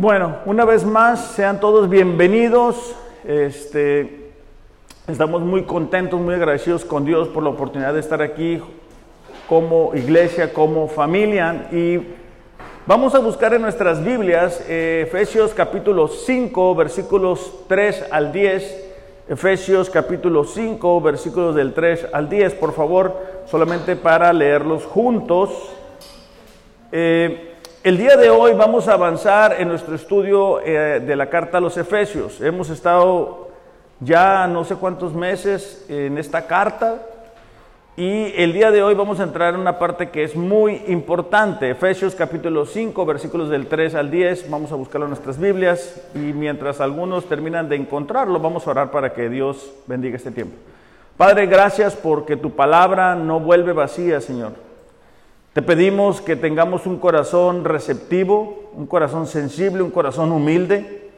Bueno, una vez más, sean todos bienvenidos. Este, estamos muy contentos, muy agradecidos con Dios por la oportunidad de estar aquí como iglesia, como familia. Y vamos a buscar en nuestras Biblias eh, Efesios capítulo 5, versículos 3 al 10. Efesios capítulo 5, versículos del 3 al 10, por favor, solamente para leerlos juntos. Eh, el día de hoy vamos a avanzar en nuestro estudio eh, de la carta a los Efesios. Hemos estado ya no sé cuántos meses en esta carta y el día de hoy vamos a entrar en una parte que es muy importante. Efesios capítulo 5, versículos del 3 al 10. Vamos a buscarlo en nuestras Biblias y mientras algunos terminan de encontrarlo, vamos a orar para que Dios bendiga este tiempo. Padre, gracias porque tu palabra no vuelve vacía, Señor. Te pedimos que tengamos un corazón receptivo, un corazón sensible, un corazón humilde.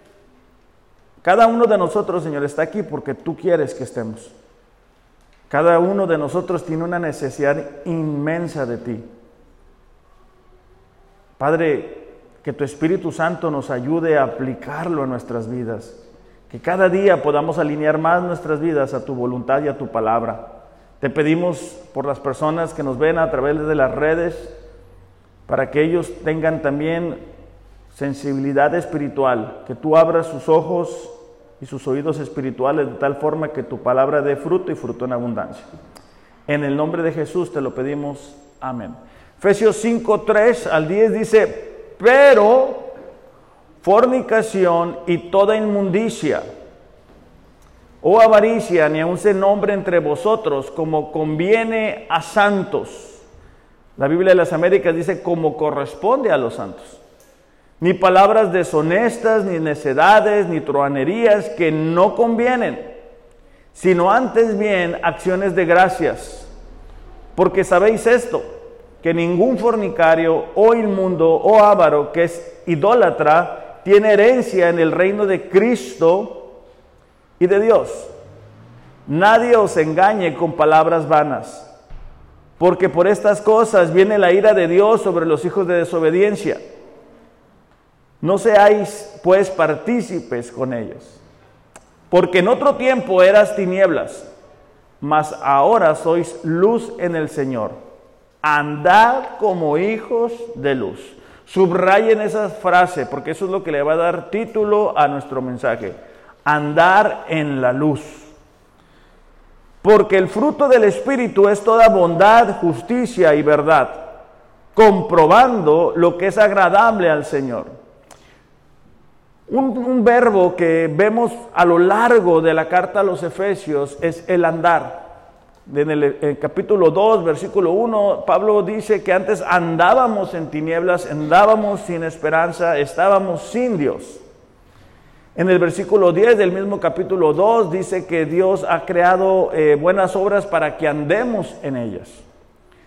Cada uno de nosotros, Señor, está aquí porque tú quieres que estemos. Cada uno de nosotros tiene una necesidad inmensa de ti. Padre, que tu Espíritu Santo nos ayude a aplicarlo en nuestras vidas. Que cada día podamos alinear más nuestras vidas a tu voluntad y a tu palabra. Te pedimos por las personas que nos ven a través de las redes, para que ellos tengan también sensibilidad espiritual, que tú abras sus ojos y sus oídos espirituales de tal forma que tu palabra dé fruto y fruto en abundancia. En el nombre de Jesús te lo pedimos. Amén. Efesios 5, 3 al 10 dice, pero fornicación y toda inmundicia o oh avaricia, ni aun se nombre entre vosotros como conviene a santos. La Biblia de las Américas dice como corresponde a los santos. Ni palabras deshonestas, ni necedades, ni truanerías que no convienen, sino antes bien acciones de gracias. Porque sabéis esto, que ningún fornicario o inmundo o avaro que es idólatra tiene herencia en el reino de Cristo y de Dios. Nadie os engañe con palabras vanas, porque por estas cosas viene la ira de Dios sobre los hijos de desobediencia. No seáis pues partícipes con ellos, porque en otro tiempo eras tinieblas, mas ahora sois luz en el Señor. Andad como hijos de luz. Subrayen esa frase, porque eso es lo que le va a dar título a nuestro mensaje andar en la luz. Porque el fruto del Espíritu es toda bondad, justicia y verdad, comprobando lo que es agradable al Señor. Un, verbo que vemos a lo largo de la carta a los Efesios es el andar. En el, capítulo 2, versículo 1, Pablo dice que antes andábamos en tinieblas, andábamos sin esperanza, estábamos sin Dios. En el versículo 10 del mismo capítulo 2 dice que Dios ha creado eh, buenas obras para que andemos en ellas.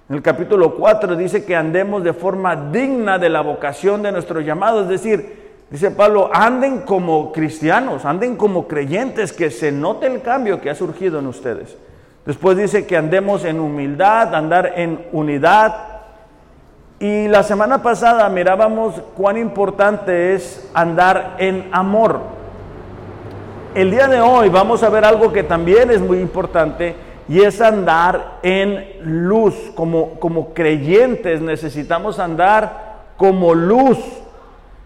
En el capítulo 4 dice que andemos de forma digna de la vocación de nuestro llamado, es decir, dice Pablo, anden como cristianos, anden como creyentes, que se note el cambio que ha surgido en ustedes. Después dice que andemos en humildad, andar en unidad. Y la semana pasada mirábamos cuán importante es andar en amor. El día de hoy vamos a ver algo que también es muy importante y es andar en luz. Como, como creyentes necesitamos andar como luz.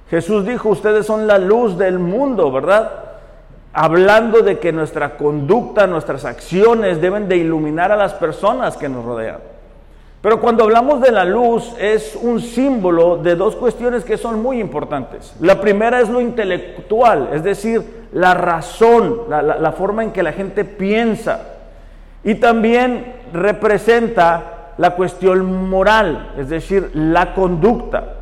Jesús dijo, ustedes son la luz del mundo, ¿verdad? Hablando de que nuestra conducta, nuestras acciones deben de iluminar a las personas que nos rodean. Pero cuando hablamos de la luz es un símbolo de dos cuestiones que son muy importantes. La primera es lo intelectual, es decir, la razón, la, forma en que la gente piensa. Y también representa la cuestión moral, es decir, la conducta.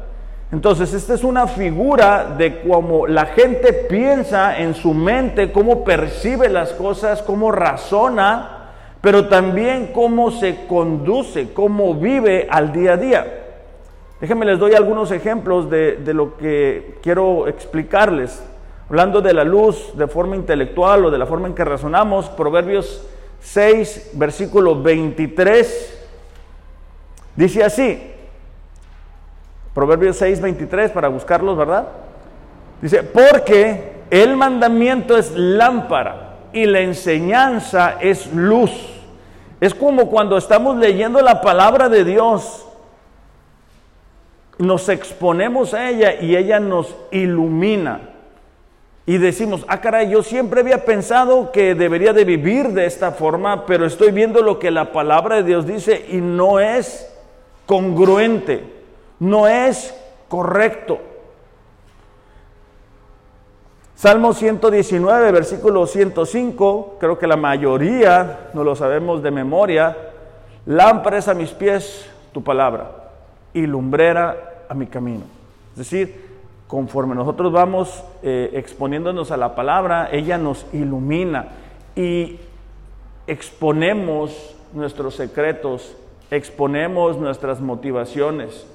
Entonces, esta es una figura de cómo la gente piensa en su mente, cómo percibe las cosas, cómo razona pero también cómo se conduce, cómo vive al día a día. Déjenme les doy algunos ejemplos de, lo que quiero explicarles. Hablando de la luz de forma intelectual o de la forma en que razonamos, Proverbios 6, versículo 23, dice así, Proverbios 6, 23, para buscarlos, ¿verdad? Dice, porque el mandamiento es lámpara y la enseñanza es luz. Es como cuando estamos leyendo la palabra de Dios, nos exponemos a ella y ella nos ilumina. Y decimos, ah caray, yo siempre había pensado que debería de vivir de esta forma, pero estoy viendo lo que la palabra de Dios dice y no es congruente, no es correcto. Salmo 119, versículo 105, creo que la mayoría no lo sabemos de memoria. Lámpara a mis pies tu palabra y lumbrera a mi camino. Es decir, conforme nosotros vamos eh, exponiéndonos a la palabra, ella nos ilumina y exponemos nuestros secretos, exponemos nuestras motivaciones,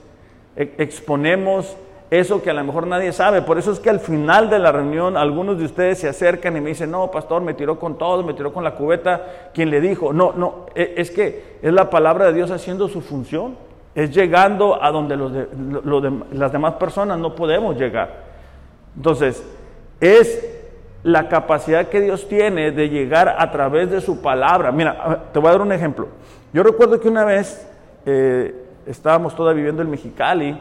e, exponemos eso que a lo mejor nadie sabe. Por eso es que al final de la reunión algunos de ustedes se acercan y me dicen, no, pastor, me tiró con todo, me tiró con la cubeta. ¿Quién le dijo? No, no, e, es que es la palabra de Dios haciendo su función. Es llegando a donde los las demás personas no podemos llegar. Entonces, es la capacidad que Dios tiene de llegar a través de su palabra. Mira, te voy a dar un ejemplo. Yo recuerdo que una vez eh, estábamos toda viviendo en Mexicali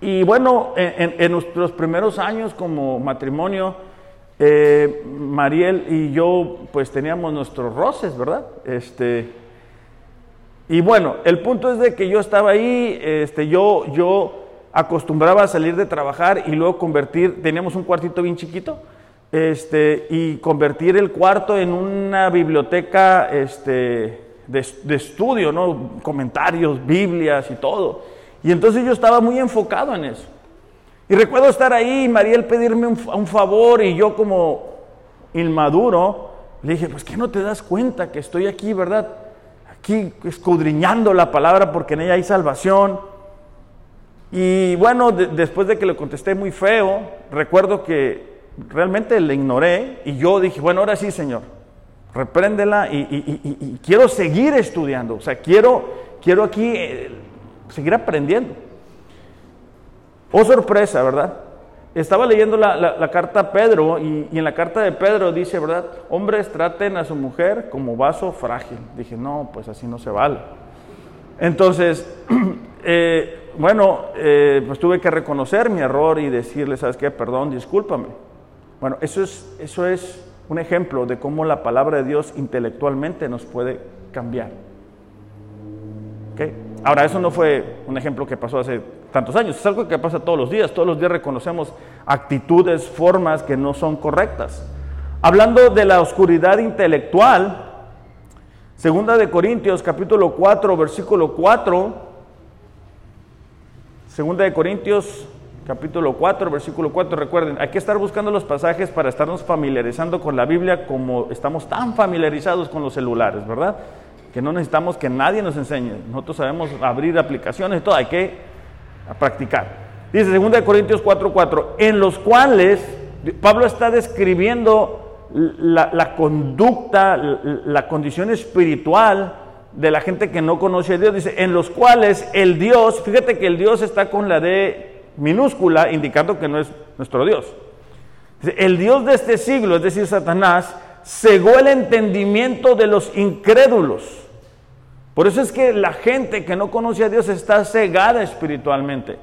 y bueno, en, nuestros primeros años como matrimonio, eh, Mariel y yo pues teníamos nuestros roces, ¿verdad? Este, y bueno, el punto es de que yo estaba ahí, este, yo, yo acostumbraba a salir de trabajar y luego convertir, teníamos un cuartito bien chiquito, este, y convertir el cuarto en una biblioteca este, de, estudio, ¿no? Comentarios, Biblias y todo. Y entonces yo estaba muy enfocado en eso. Y recuerdo estar ahí y Mariel pedirme un, favor y yo como inmaduro le dije, pues que no te das cuenta que estoy aquí, ¿verdad? Aquí escudriñando la palabra porque en ella hay salvación. Y bueno, después de que le contesté muy feo, recuerdo que realmente le ignoré y yo dije, bueno, ahora sí, Señor, repréndela y, quiero seguir estudiando. O sea, quiero, quiero aquí eh, seguir aprendiendo. Oh sorpresa, ¿verdad? Estaba leyendo la, carta a Pedro y, en la carta de Pedro dice, ¿verdad? Hombres traten a su mujer como vaso frágil. Dije, no, pues así no se vale. Entonces, eh, bueno, eh, pues tuve que reconocer mi error y decirle, ¿sabes qué? Perdón, discúlpame. Bueno, eso es, eso es un ejemplo de cómo la palabra de Dios intelectualmente nos puede cambiar. Ahora, eso no fue un ejemplo que pasó hace tantos años, es algo que pasa todos los días. Todos los días reconocemos actitudes, formas que no son correctas. Hablando de la oscuridad intelectual, segunda de Corintios capítulo 4, versículo 4, segunda de Corintios capítulo 4, versículo 4, recuerden, hay que estar buscando los pasajes para estarnos familiarizando con la Biblia como estamos tan familiarizados con los celulares, ¿verdad? Que no necesitamos que nadie nos enseñe. Nosotros sabemos abrir aplicaciones y todo, hay que practicar. Dice 2 Corintios 4:4, en los cuales Pablo está describiendo la, conducta, la, condición espiritual de la gente que no conoce a Dios. Dice, en los cuales el Dios, fíjate que el Dios está con la D minúscula, indicando que no es nuestro Dios. Dice, el Dios de este siglo, es decir, Satanás, cegó el entendimiento de los incrédulos. Por eso es que la gente que no conoce a Dios está cegada espiritualmente.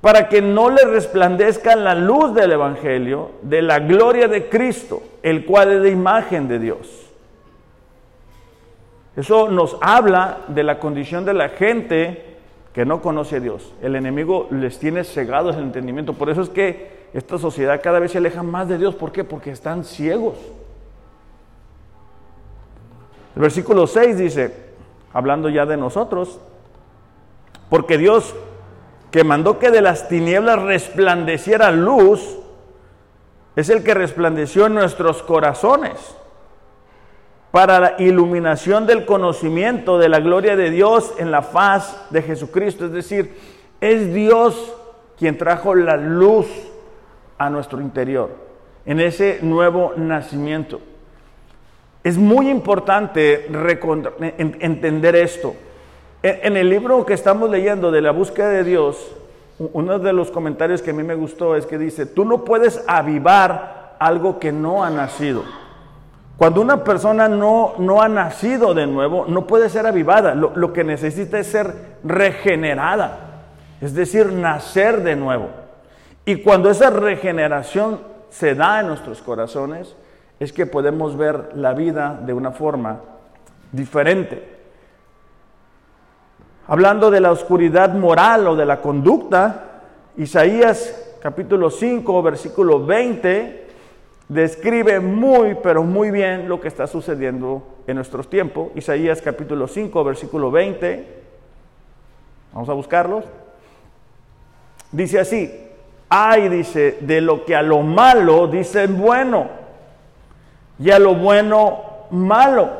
Para que no le resplandezca la luz del Evangelio, de la gloria de Cristo, el cual es de imagen de Dios. Eso nos habla de la condición de la gente que no conoce a Dios. El enemigo les tiene cegados el entendimiento. Por eso es que esta sociedad cada vez se aleja más de Dios. ¿Por qué? Porque están ciegos. El versículo 6 dice, hablando ya de nosotros, porque Dios que mandó que de las tinieblas resplandeciera luz, es el que resplandeció en nuestros corazones para la iluminación del conocimiento de la gloria de Dios en la faz de Jesucristo. Es decir, es Dios quien trajo la luz a nuestro interior, en ese nuevo nacimiento. Es muy importante entender esto. En el libro que estamos leyendo de la búsqueda de Dios, uno de los comentarios que a mí me gustó es que dice, tú no puedes avivar algo que no ha nacido. Cuando una persona no, no ha nacido de nuevo, no puede ser avivada. Lo, lo que necesita es ser regenerada, es decir, nacer de nuevo. Y cuando esa regeneración se da en nuestros corazones, es que podemos ver la vida de una forma diferente. Hablando de la oscuridad moral o de la conducta, Isaías capítulo 5, versículo 20, describe muy, pero muy bien lo que está sucediendo en nuestros tiempos. Isaías capítulo 5, versículo 20. Vamos a buscarlos. Dice así, ay, dice, de lo que a lo malo dicen bueno y a lo bueno malo,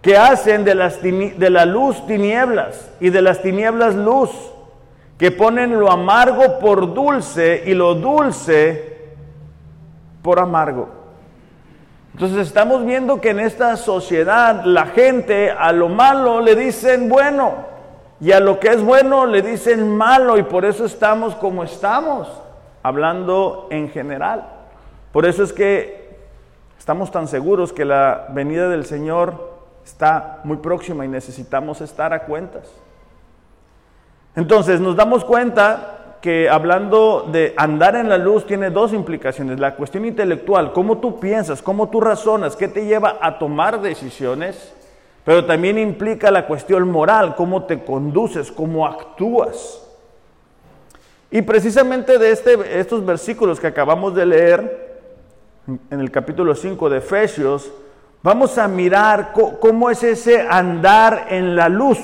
que hacen de, las de la luz tinieblas y de las tinieblas luz, que ponen lo amargo por dulce y lo dulce por amargo. Entonces estamos viendo que en esta sociedad la gente a lo malo le dicen bueno y a lo que es bueno le dicen malo y por eso estamos como estamos, hablando en general. Por eso es que estamos tan seguros que la venida del Señor está muy próxima y necesitamos estar a cuentas. Entonces nos damos cuenta que hablando de andar en la luz tiene dos implicaciones. La cuestión intelectual, cómo tú piensas, cómo tú razonas, qué te lleva a tomar decisiones pero también implica la cuestión moral, cómo te conduces, cómo actúas. Y precisamente de este, estos versículos que acabamos de leer, en el capítulo 5 de Efesios, vamos a mirar cómo es ese andar en la luz,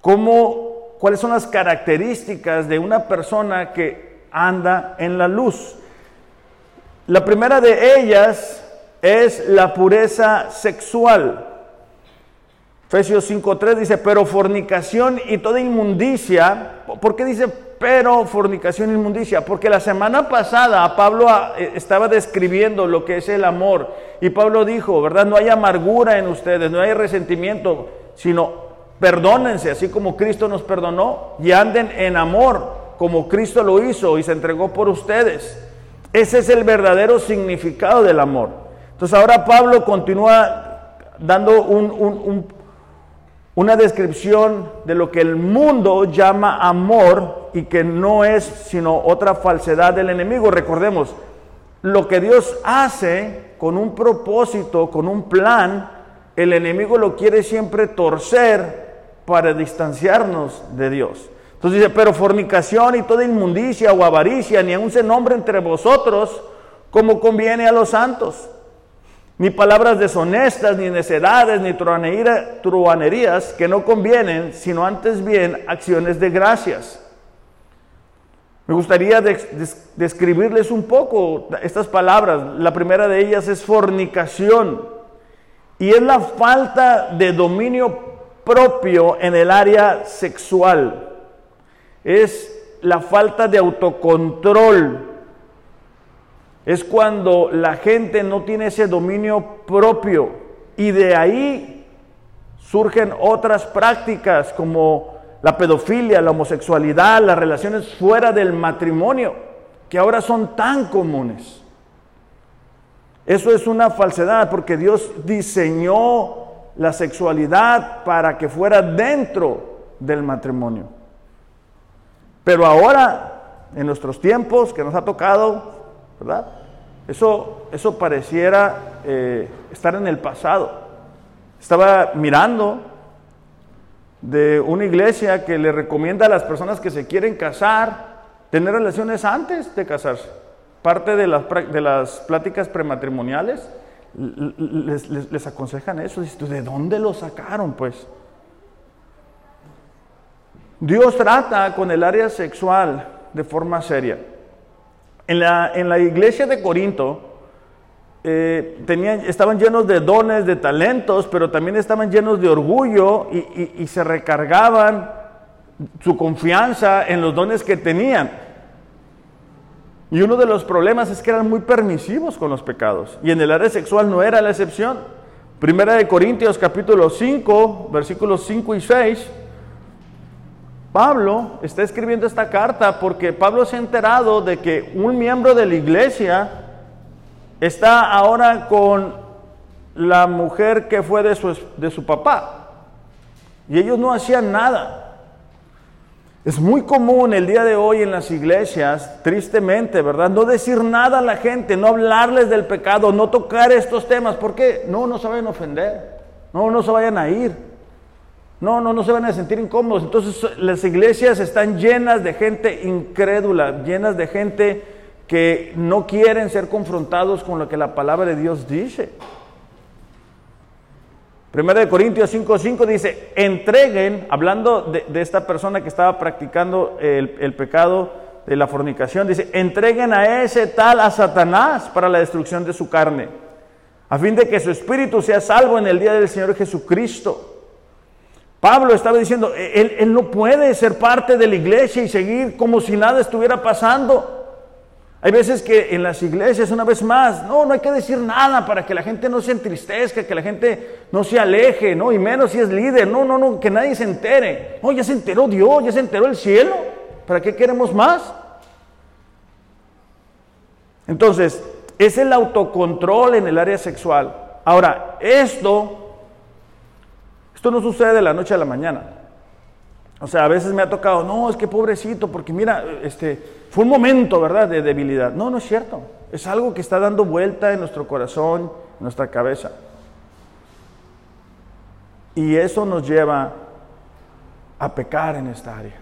cómo, cuáles son las características de una persona que anda en la luz. La primera de ellas es la pureza sexual. Efesios 5.3 dice, pero fornicación y toda inmundicia. ¿Por qué dice pero fornicación e inmundicia? Porque la semana pasada Pablo ah, eh, estaba describiendo lo que es el amor. Y Pablo dijo, ¿verdad? No hay amargura en ustedes, no hay resentimiento, sino perdónense, así como Cristo nos perdonó, y anden en amor, como Cristo lo hizo y se entregó por ustedes. Ese es el verdadero significado del amor. Entonces ahora Pablo continúa dando un una descripción de lo que el mundo llama amor y que no es sino otra falsedad del enemigo. Recordemos, lo que Dios hace con un propósito, con un plan, el enemigo lo quiere siempre torcer para distanciarnos de Dios. Entonces dice, pero fornicación y toda inmundicia o avaricia, ni aun se nombre entre vosotros como conviene a los santos ni palabras deshonestas, ni necedades, ni truanerías que no convienen, sino antes bien acciones de gracias. Me gustaría describirles un poco estas palabras. La primera de ellas es fornicación y es la falta de dominio propio en el área sexual. Es la falta de autocontrol es cuando la gente no tiene ese dominio propio y de ahí surgen otras prácticas como la pedofilia, la homosexualidad, las relaciones fuera del matrimonio, que ahora son tan comunes. Eso es una falsedad porque Dios diseñó la sexualidad para que fuera dentro del matrimonio. Pero ahora, en nuestros tiempos que nos ha tocado, ¿verdad? Eso, eso pareciera eh, estar en el pasado. Estaba mirando de una iglesia que le recomienda a las personas que se quieren casar tener relaciones antes de casarse. Parte de las, de las pláticas prematrimoniales les, les, aconsejan eso. ¿De dónde lo sacaron? Pues Dios trata con el área sexual de forma seria. En la, iglesia de Corinto eh, estaban llenos de dones, de talentos, pero también estaban llenos de orgullo y, se recargaban su confianza en los dones que tenían. Y uno de los problemas es que eran muy permisivos con los pecados. Y en el área sexual no era la excepción. Primera de Corintios capítulo 5, versículos 5 y 6 Pablo está escribiendo esta carta porque Pablo se ha enterado de que un miembro de la iglesia está ahora con la mujer que fue de su, de su papá. Y ellos no hacían nada. Es muy común el día de hoy en las iglesias, tristemente, ¿verdad? No decir nada a la gente, no hablarles del pecado, no tocar estos temas. ¿Por qué? No, no se vayan a ofender. No, no se vayan a ir. No, no, no se van a sentir incómodos. Entonces las iglesias están llenas de gente incrédula, llenas de gente que no quieren ser confrontados con lo que la palabra de Dios dice. Primera de Corintios 5:5 dice, entreguen, hablando de, esta persona que estaba practicando el, el pecado de la fornicación, dice, entreguen a ese tal a Satanás para la destrucción de su carne, a fin de que su espíritu sea salvo en el día del Señor Jesucristo. Pablo estaba diciendo, él, él no puede ser parte de la iglesia y seguir como si nada estuviera pasando. Hay veces que en las iglesias, una vez más, no, no hay que decir nada para que la gente no se entristezca, que la gente no se aleje, ¿no? Y menos si es líder, no, no, no, que nadie se entere. No, ya se enteró Dios, ya se enteró el cielo. ¿Para qué queremos más? Entonces, es el autocontrol en el área sexual. Ahora, esto, esto no sucede de la noche a la mañana. O sea, a veces me ha tocado, no, es que pobrecito, porque mira, este, fue un momento, ¿verdad?, de debilidad. No, no es cierto. Es algo que está dando vuelta en nuestro corazón, en nuestra cabeza. Y eso nos lleva a pecar en esta área.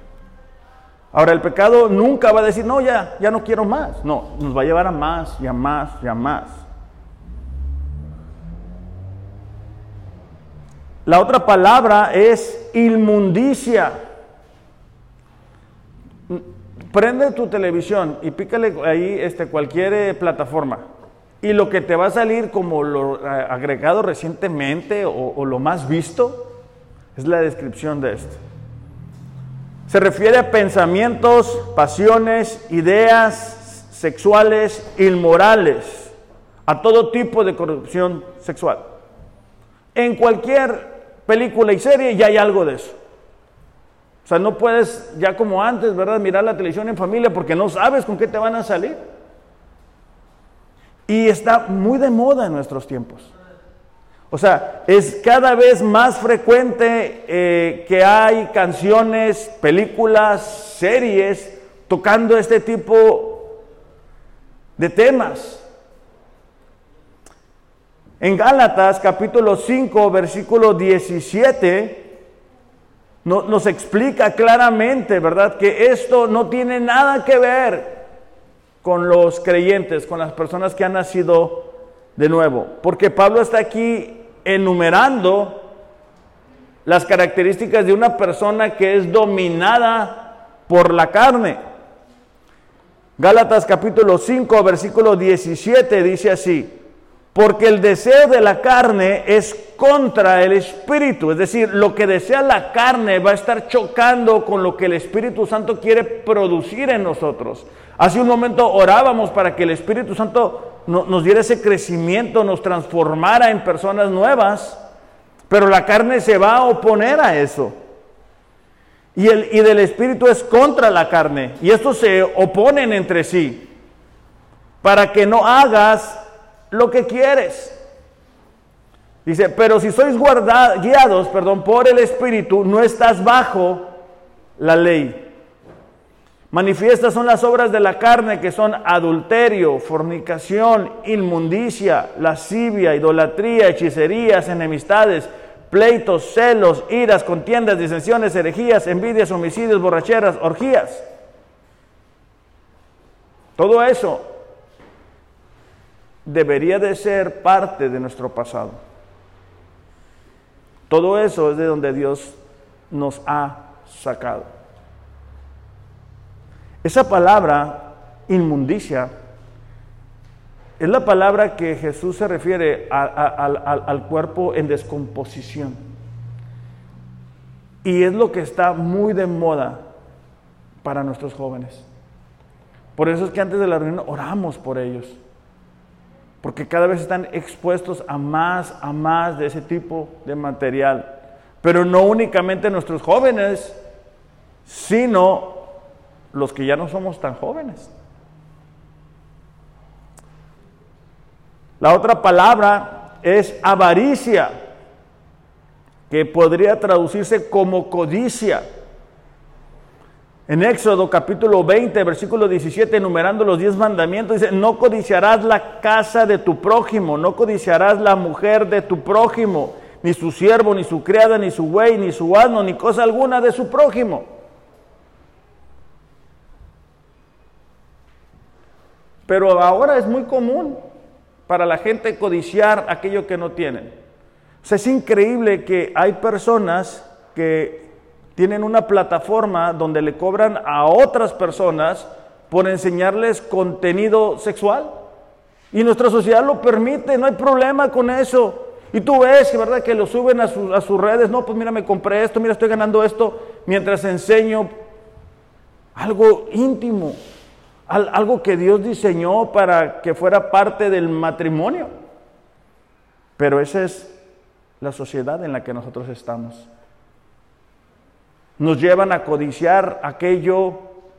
Ahora, el pecado nunca va a decir, no, ya, ya no quiero más. No, nos va a llevar a más y a más y a más. La otra palabra es inmundicia prende tu televisión y pícale ahí este, cualquier eh, plataforma. Y lo que te va a salir como lo eh, agregado recientemente o, lo más visto es la descripción de esto. Se refiere a pensamientos, pasiones, ideas sexuales inmorales, a todo tipo de corrupción sexual. En cualquier película y serie ya hay algo de eso. O sea, no puedes ya como antes, ¿verdad? Mirar la televisión en familia porque no sabes con qué te van a salir. Y está muy de moda en nuestros tiempos. O sea, es cada vez más frecuente eh, que hay canciones, películas, series tocando este tipo de temas. En Gálatas capítulo 5, versículo 17, nos explica claramente, ¿verdad? Que esto no tiene nada que ver con los creyentes, con las personas que han nacido de nuevo. Porque Pablo está aquí enumerando las características de una persona que es dominada por la carne. Gálatas capítulo 5, versículo 17 dice así, porque el deseo de la carne es contra el Espíritu. Es decir, lo que desea la carne va a estar chocando con lo que el Espíritu Santo quiere producir en nosotros. Hace un momento orábamos para que el Espíritu Santo nos diera ese crecimiento, nos transformara en personas nuevas, pero la carne se va a oponer a eso. Y, el, y del Espíritu es contra la carne. Y estos se oponen entre sí. Para que no hagas lo que quieres. Dice, pero si sois guardados, guiados, perdón, por el Espíritu, no estás bajo la ley. Manifiestas son las obras de la carne que son adulterio, fornicación, inmundicia, lascivia, idolatría, hechicerías, enemistades, pleitos, celos, iras, contiendas, disensiones, herejías, envidias, homicidios, borracheras, orgías. Todo eso debería de ser parte de nuestro pasado. Todo eso es de donde Dios nos ha sacado. Esa palabra, inmundicia, es la palabra que Jesús se refiere al cuerpo en descomposición. Y es lo que está muy de moda para nuestros jóvenes. Por eso es que antes de la reunión oramos por ellos porque cada vez están expuestos a más, a más de ese tipo de material. Pero no únicamente nuestros jóvenes, sino los que ya no somos tan jóvenes. La otra palabra es avaricia, que podría traducirse como codicia. En Éxodo capítulo 20, versículo 17, enumerando los diez mandamientos, dice, no codiciarás la casa de tu prójimo, no codiciarás la mujer de tu prójimo, ni su siervo, ni su criada, ni su buey, ni su asno, ni cosa alguna de su prójimo. Pero ahora es muy común para la gente codiciar aquello que no tienen. O sea, es increíble que hay personas que tienen una plataforma donde le cobran a otras personas por enseñarles contenido sexual. Y nuestra sociedad lo permite, no hay problema con eso. Y tú ves, ¿verdad? Que lo suben a, a sus redes, no, pues mira, me compré esto, mira, estoy ganando esto, mientras enseño algo íntimo, algo que Dios diseñó para que fuera parte del matrimonio. Pero esa es la sociedad en la que nosotros estamos nos llevan a codiciar aquello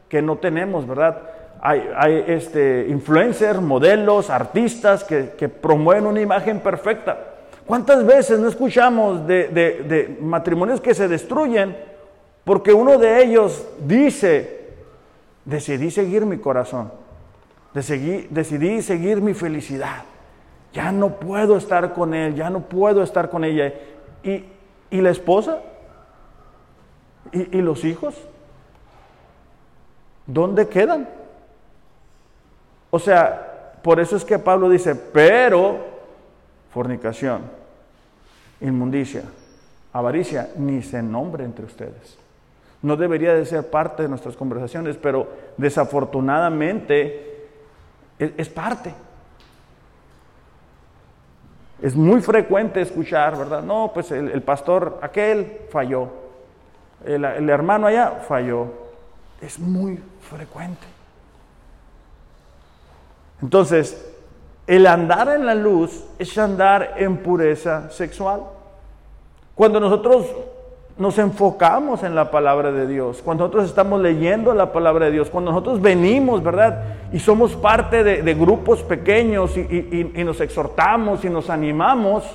que no tenemos, ¿verdad? Hay, este, influencers, modelos, artistas que, promueven una imagen perfecta. ¿Cuántas veces no escuchamos de, matrimonios que se destruyen porque uno de ellos dice, decidí seguir mi corazón, decidí, decidí seguir mi felicidad, ya no puedo estar con él, ya no puedo estar con ella. ¿Y, y la esposa? ¿Y, los hijos? ¿Dónde quedan? O sea, por eso es que Pablo dice, pero fornicación, inmundicia, avaricia, ni se nombre entre ustedes. No debería de ser parte de nuestras conversaciones, pero desafortunadamente es, parte. Es muy frecuente escuchar, ¿verdad? No, pues el pastor aquel falló el, hermano allá falló. Es muy frecuente. Entonces, el andar en la luz es andar en pureza sexual. Cuando nosotros nos enfocamos en la palabra de Dios, cuando nosotros estamos leyendo la palabra de Dios, cuando nosotros venimos, ¿verdad? Y somos parte de, grupos pequeños y, nos exhortamos y nos animamos,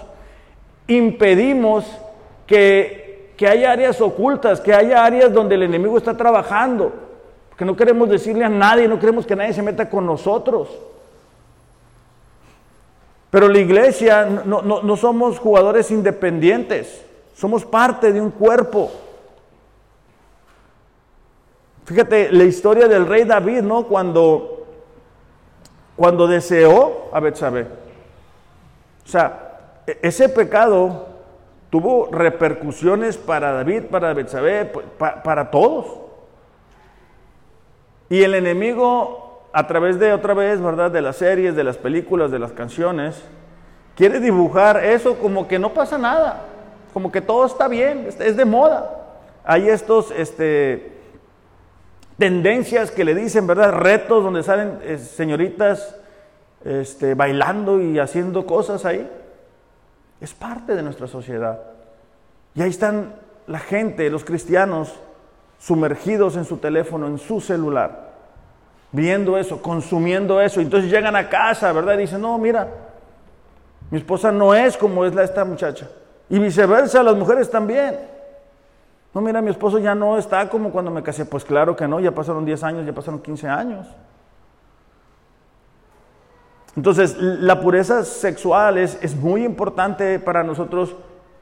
impedimos que que haya áreas ocultas, que haya áreas donde el enemigo está trabajando, que no queremos decirle a nadie, no queremos que nadie se meta con nosotros. Pero la iglesia no, no somos jugadores independientes, somos parte de un cuerpo. Fíjate la historia del rey David, ¿no? Cuando, cuando deseó a Betsabé. O sea, e-, ese pecado tuvo repercusiones para David, para Betsabé, para todos. Y el enemigo, a través de otra vez, ¿verdad? De las series, de las películas, de las canciones, quiere dibujar eso como que no pasa nada, como que todo está bien, es de moda. Hay estos, este, tendencias que le dicen, ¿verdad? Retos donde salen eh, señoritas este, bailando y haciendo cosas ahí. Es parte de nuestra sociedad. Y ahí están la gente, los cristianos, sumergidos en su teléfono, en su celular, viendo eso, consumiendo eso. Entonces llegan a casa, ¿verdad? Y dicen, no, mira, mi esposa no es como es la, esta muchacha. Y viceversa, las mujeres también. No, mira, mi esposo ya no está como cuando me casé. Pues claro que no, ya pasaron 10 años, ya pasaron 15 años. Entonces, la pureza sexual es, es muy importante para nosotros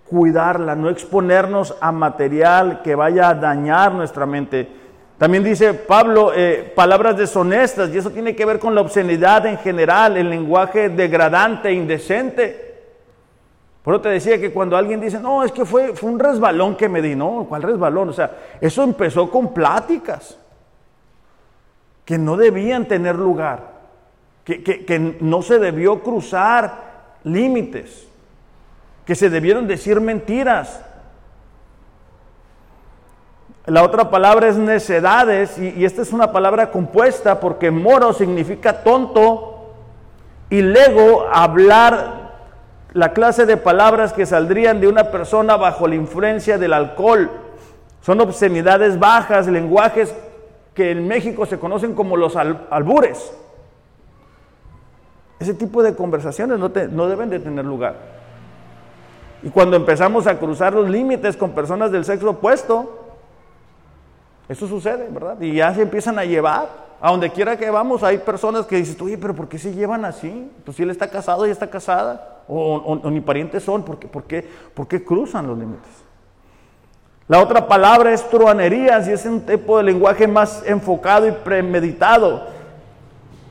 cuidarla, no exponernos a material que vaya a dañar nuestra mente. También dice Pablo, eh, palabras deshonestas, y eso tiene que ver con la obscenidad en general, el lenguaje degradante, e indecente. Por eso te decía que cuando alguien dice, no, es que fue, fue un resbalón que me di, no, ¿cuál resbalón? O sea, eso empezó con pláticas que no debían tener lugar que, no se debió cruzar límites, que se debieron decir mentiras. La otra palabra es necedades y, esta es una palabra compuesta porque moro significa tonto y lego hablar la clase de palabras que saldrían de una persona bajo la influencia del alcohol Son obscenidades bajas, lenguajes que en México se conocen como los albures. Ese tipo de conversaciones no, no deben de tener lugar. Y cuando empezamos a cruzar los límites con personas del sexo opuesto, eso sucede, ¿verdad? Y ya se empiezan a llevar. A donde quiera que vamos hay personas que dicen, oye, pero ¿por qué se llevan así? Pues si él está casado, y está casada. O, ni parientes son, ¿por qué, por, qué, ¿por qué cruzan los límites? La otra palabra es truanerías y es un tipo de lenguaje más enfocado y premeditado.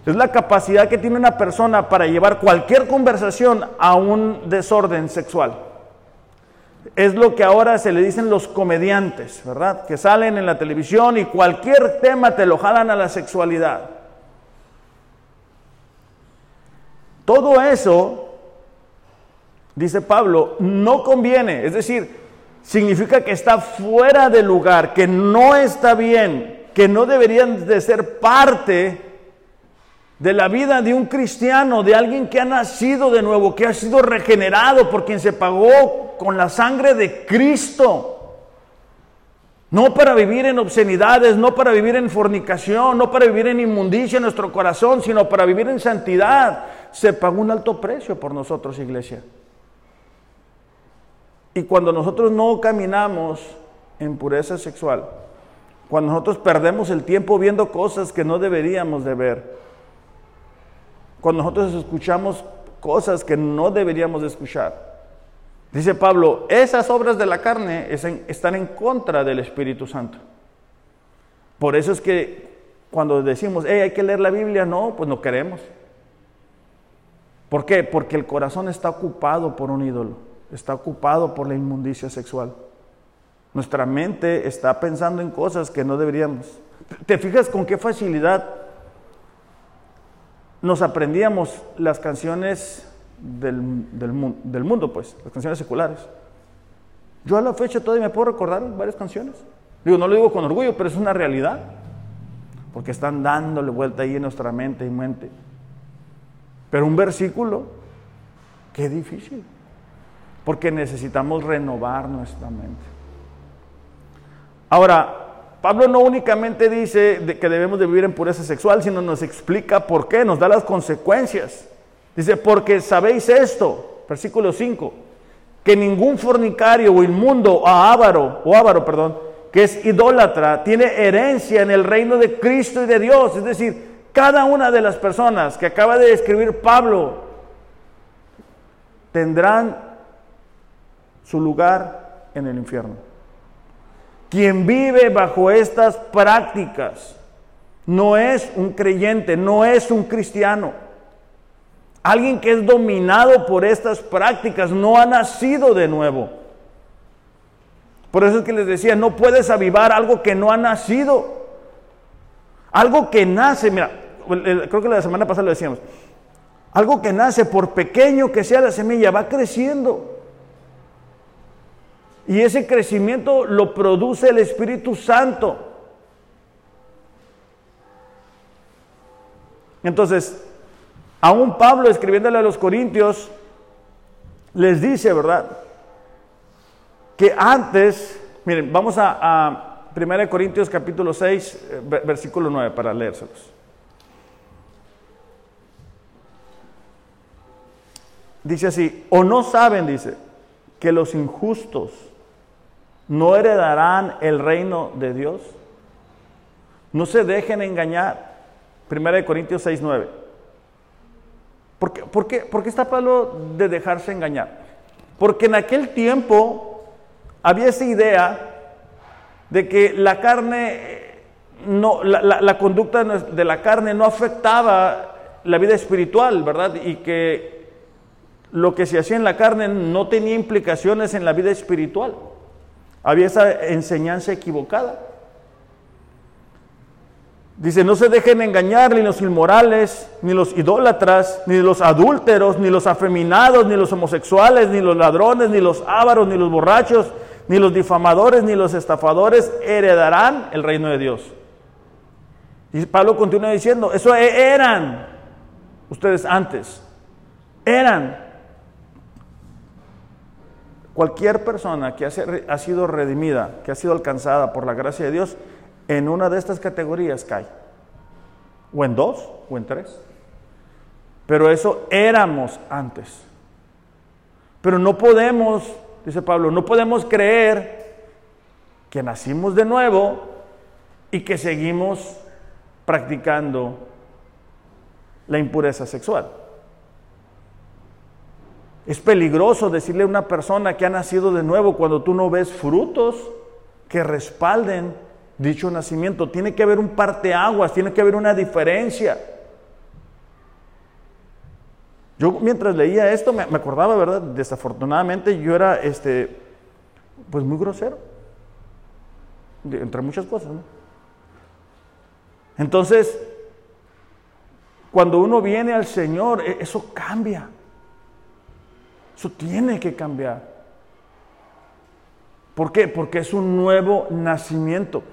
Es la capacidad que tiene una persona para llevar cualquier conversación a un desorden sexual. Es lo que ahora se le dicen los comediantes, ¿verdad? Que salen en la televisión y cualquier tema te lo jalan a la sexualidad. Todo eso, dice Pablo, no conviene. Es decir, significa que está fuera de lugar, que no está bien, que no deberían de ser parte de la vida de un cristiano, de alguien que ha nacido de nuevo, que ha sido regenerado por quien se pagó con la sangre de Cristo. No para vivir en obscenidades, no para vivir en fornicación, no para vivir en inmundicia en nuestro corazón, sino para vivir en santidad. Se pagó un alto precio por nosotros, iglesia. Y cuando nosotros no caminamos en pureza sexual, cuando nosotros perdemos el tiempo viendo cosas que no deberíamos de ver, cuando nosotros escuchamos cosas que no deberíamos escuchar. Dice Pablo, esas obras de la carne están en contra del Espíritu Santo. Por eso es que cuando decimos, hey, hay que leer la Biblia, no, pues no queremos. ¿Por qué? Porque el corazón está ocupado por un ídolo, está ocupado por la inmundicia sexual. Nuestra mente está pensando en cosas que no deberíamos. ¿Te fijas con qué facilidad nos aprendíamos las canciones del, del, mundo, pues, las canciones seculares. Yo a la fecha todavía me puedo recordar varias canciones. Digo, no lo digo con orgullo, pero es una realidad. Porque están dándole vuelta ahí en nuestra mente y mente. Pero un versículo, qué difícil. Porque necesitamos renovar nuestra mente. Ahora, Pablo no únicamente dice que debemos de vivir en pureza sexual, sino nos explica por qué, nos da las consecuencias. Dice, porque sabéis esto, versículo 5, que ningún fornicario o inmundo o avaro, o avaro, perdón, que es idólatra, tiene herencia en el reino de Cristo y de Dios. Es decir, cada una de las personas que acaba de describir Pablo tendrán su lugar en el infierno. Quien vive bajo estas prácticas no es un creyente, no es un cristiano. Alguien que es dominado por estas prácticas no ha nacido de nuevo. Por eso es que les decía, no puedes avivar algo que no ha nacido. Algo que nace, mira, creo que la semana pasada lo decíamos. Algo que nace, por pequeño que sea la semilla, va creciendo. Y ese crecimiento lo produce el Espíritu Santo. Entonces, aún Pablo escribiéndole a los Corintios, les dice, ¿verdad? Que antes, miren, vamos a, a 1 Corintios capítulo 6, eh, versículo 9 para leérselos. Dice así, o no saben, dice, que los injustos no heredarán el reino de Dios. No se dejen engañar. Primera de Corintios 6, 9. ¿Por qué, por, qué, ¿Por qué está Pablo de dejarse engañar? Porque en aquel tiempo había esa idea de que la carne, no, la, la conducta de la carne no afectaba la vida espiritual, ¿verdad? Y que lo que se hacía en la carne no tenía implicaciones en la vida espiritual. Había esa enseñanza equivocada. Dice, no se dejen engañar ni los inmorales, ni los idólatras, ni los adúlteros, ni los afeminados, ni los homosexuales, ni los ladrones, ni los ávaros, ni los borrachos, ni los difamadores, ni los estafadores heredarán el reino de Dios. Y Pablo continúa diciendo, eso e-, eran ustedes antes, eran cualquier persona que ha sido redimida, que ha sido alcanzada por la gracia de Dios, en una de estas categorías cae. O en dos, o en tres. Pero eso éramos antes. Pero no podemos, dice Pablo, no podemos creer que nacimos de nuevo y que seguimos practicando la impureza sexual. Es peligroso decirle a una persona que ha nacido de nuevo cuando tú no ves frutos que respalden dicho nacimiento. Tiene que haber un parteaguas, tiene que haber una diferencia. Yo mientras leía esto me, acordaba, ¿verdad? Desafortunadamente yo era, este, pues muy grosero, entre muchas cosas. Entonces, cuando uno viene al Señor, e, eso cambia. Eso tiene que cambiar. ¿Por qué? Porque es un nuevo nacimiento.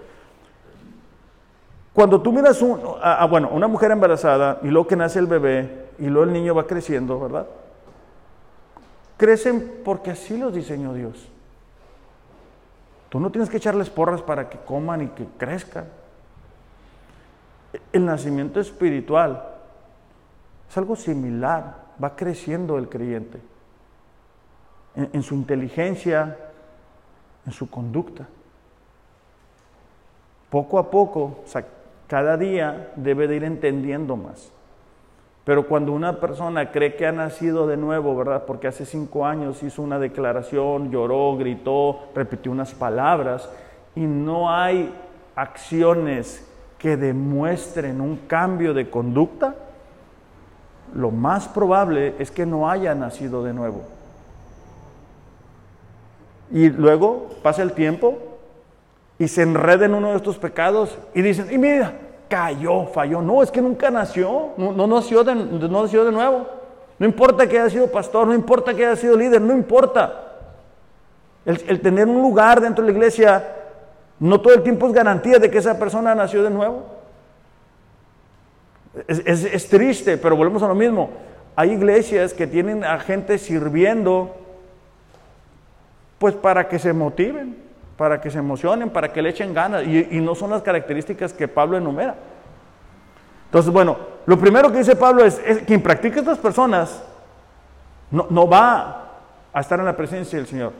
Cuando tú miras a, una mujer embarazada y luego que nace el bebé y luego el niño va creciendo, ¿verdad? Crecen porque así los diseñó Dios. Tú no tienes que echarles porras para que coman y que crezcan. El nacimiento espiritual es algo similar, va creciendo el creyente en, su inteligencia, en su conducta. Poco a poco, cada día debe de ir entendiendo más. Pero cuando una persona cree que ha nacido de nuevo, ¿verdad? Porque hace cinco años hizo una declaración, lloró, gritó, repitió unas palabras y no hay acciones que demuestren un cambio de conducta, lo más probable es que no haya nacido de nuevo. Y luego pasa el tiempo y se enreda en uno de estos pecados y dicen, y mira, cayó, falló. No, es que nunca nació, no, nació, de, no nació de nuevo. No importa que haya sido pastor, no importa que haya sido líder, no importa. El, tener un lugar dentro de la iglesia no todo el tiempo es garantía de que esa persona nació de nuevo. Es, es triste, pero volvemos a lo mismo. Hay iglesias que tienen a gente sirviendo pues para que se motiven, para que se emocionen, para que le echen ganas. Y, no son las características que Pablo enumera. Entonces, bueno, lo primero que dice Pablo es, quien practica estas personas no, no va a estar en la presencia del Señor,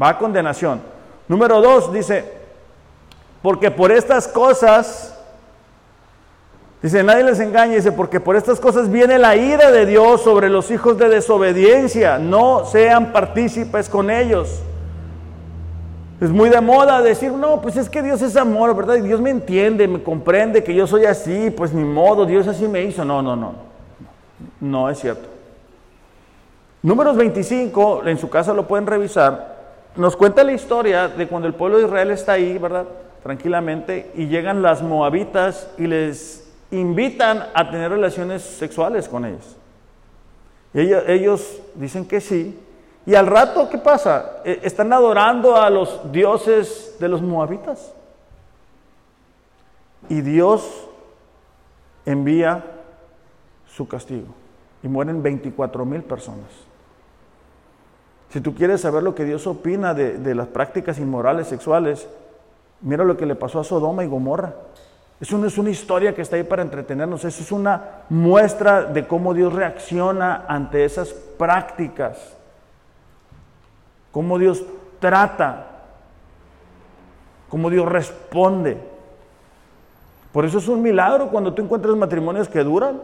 va a condenación. Número dos, dice, porque por estas cosas, dice, nadie les engañe, dice, porque por estas cosas viene la ira de Dios sobre los hijos de desobediencia, no sean partícipes con ellos. Es muy de moda decir, no, pues es que Dios es amor, ¿verdad? Y Dios me entiende, me comprende que yo soy así, pues ni modo, Dios así me hizo. No, no, no. No es cierto. Números 25, en su casa lo pueden revisar, nos cuenta la historia de cuando el pueblo de Israel está ahí, ¿verdad? Tranquilamente, y llegan las moabitas y les invitan a tener relaciones sexuales con ellos. Ellos dicen que sí, y al rato, ¿qué pasa? Eh, están adorando a los dioses de los moabitas. Y Dios envía su castigo. Y mueren 24 mil personas. Si tú quieres saber lo que Dios opina de, de, las prácticas inmorales sexuales, mira lo que le pasó a Sodoma y Gomorra. Eso no es una historia que está ahí para entretenernos, eso es una muestra de cómo Dios reacciona ante esas prácticas cómo Dios trata, cómo Dios responde. Por eso es un milagro cuando tú encuentras matrimonios que duran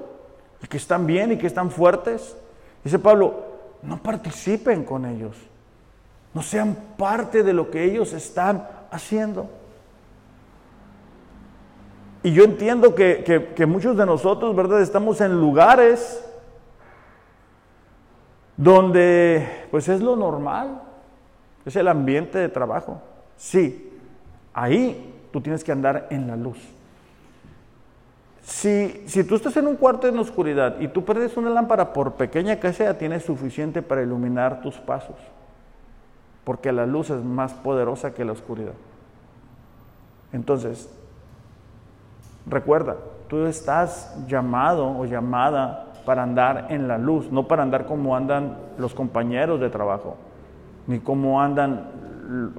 y que están bien y que están fuertes. Dice Pablo, no participen con ellos, no sean parte de lo que ellos están haciendo. Y yo entiendo que, que muchos de nosotros, ¿verdad? Estamos en lugares donde pues es lo normal es el ambiente de trabajo. Sí, ahí tú tienes que andar en la luz. Si, si tú estás en un cuarto en oscuridad y tú perdes una lámpara, por pequeña que sea, tienes suficiente para iluminar tus pasos. Porque la luz es más poderosa que la oscuridad. Entonces, recuerda, tú estás llamado o llamada para andar en la luz, no para andar como andan los compañeros de trabajo. Ni cómo andan,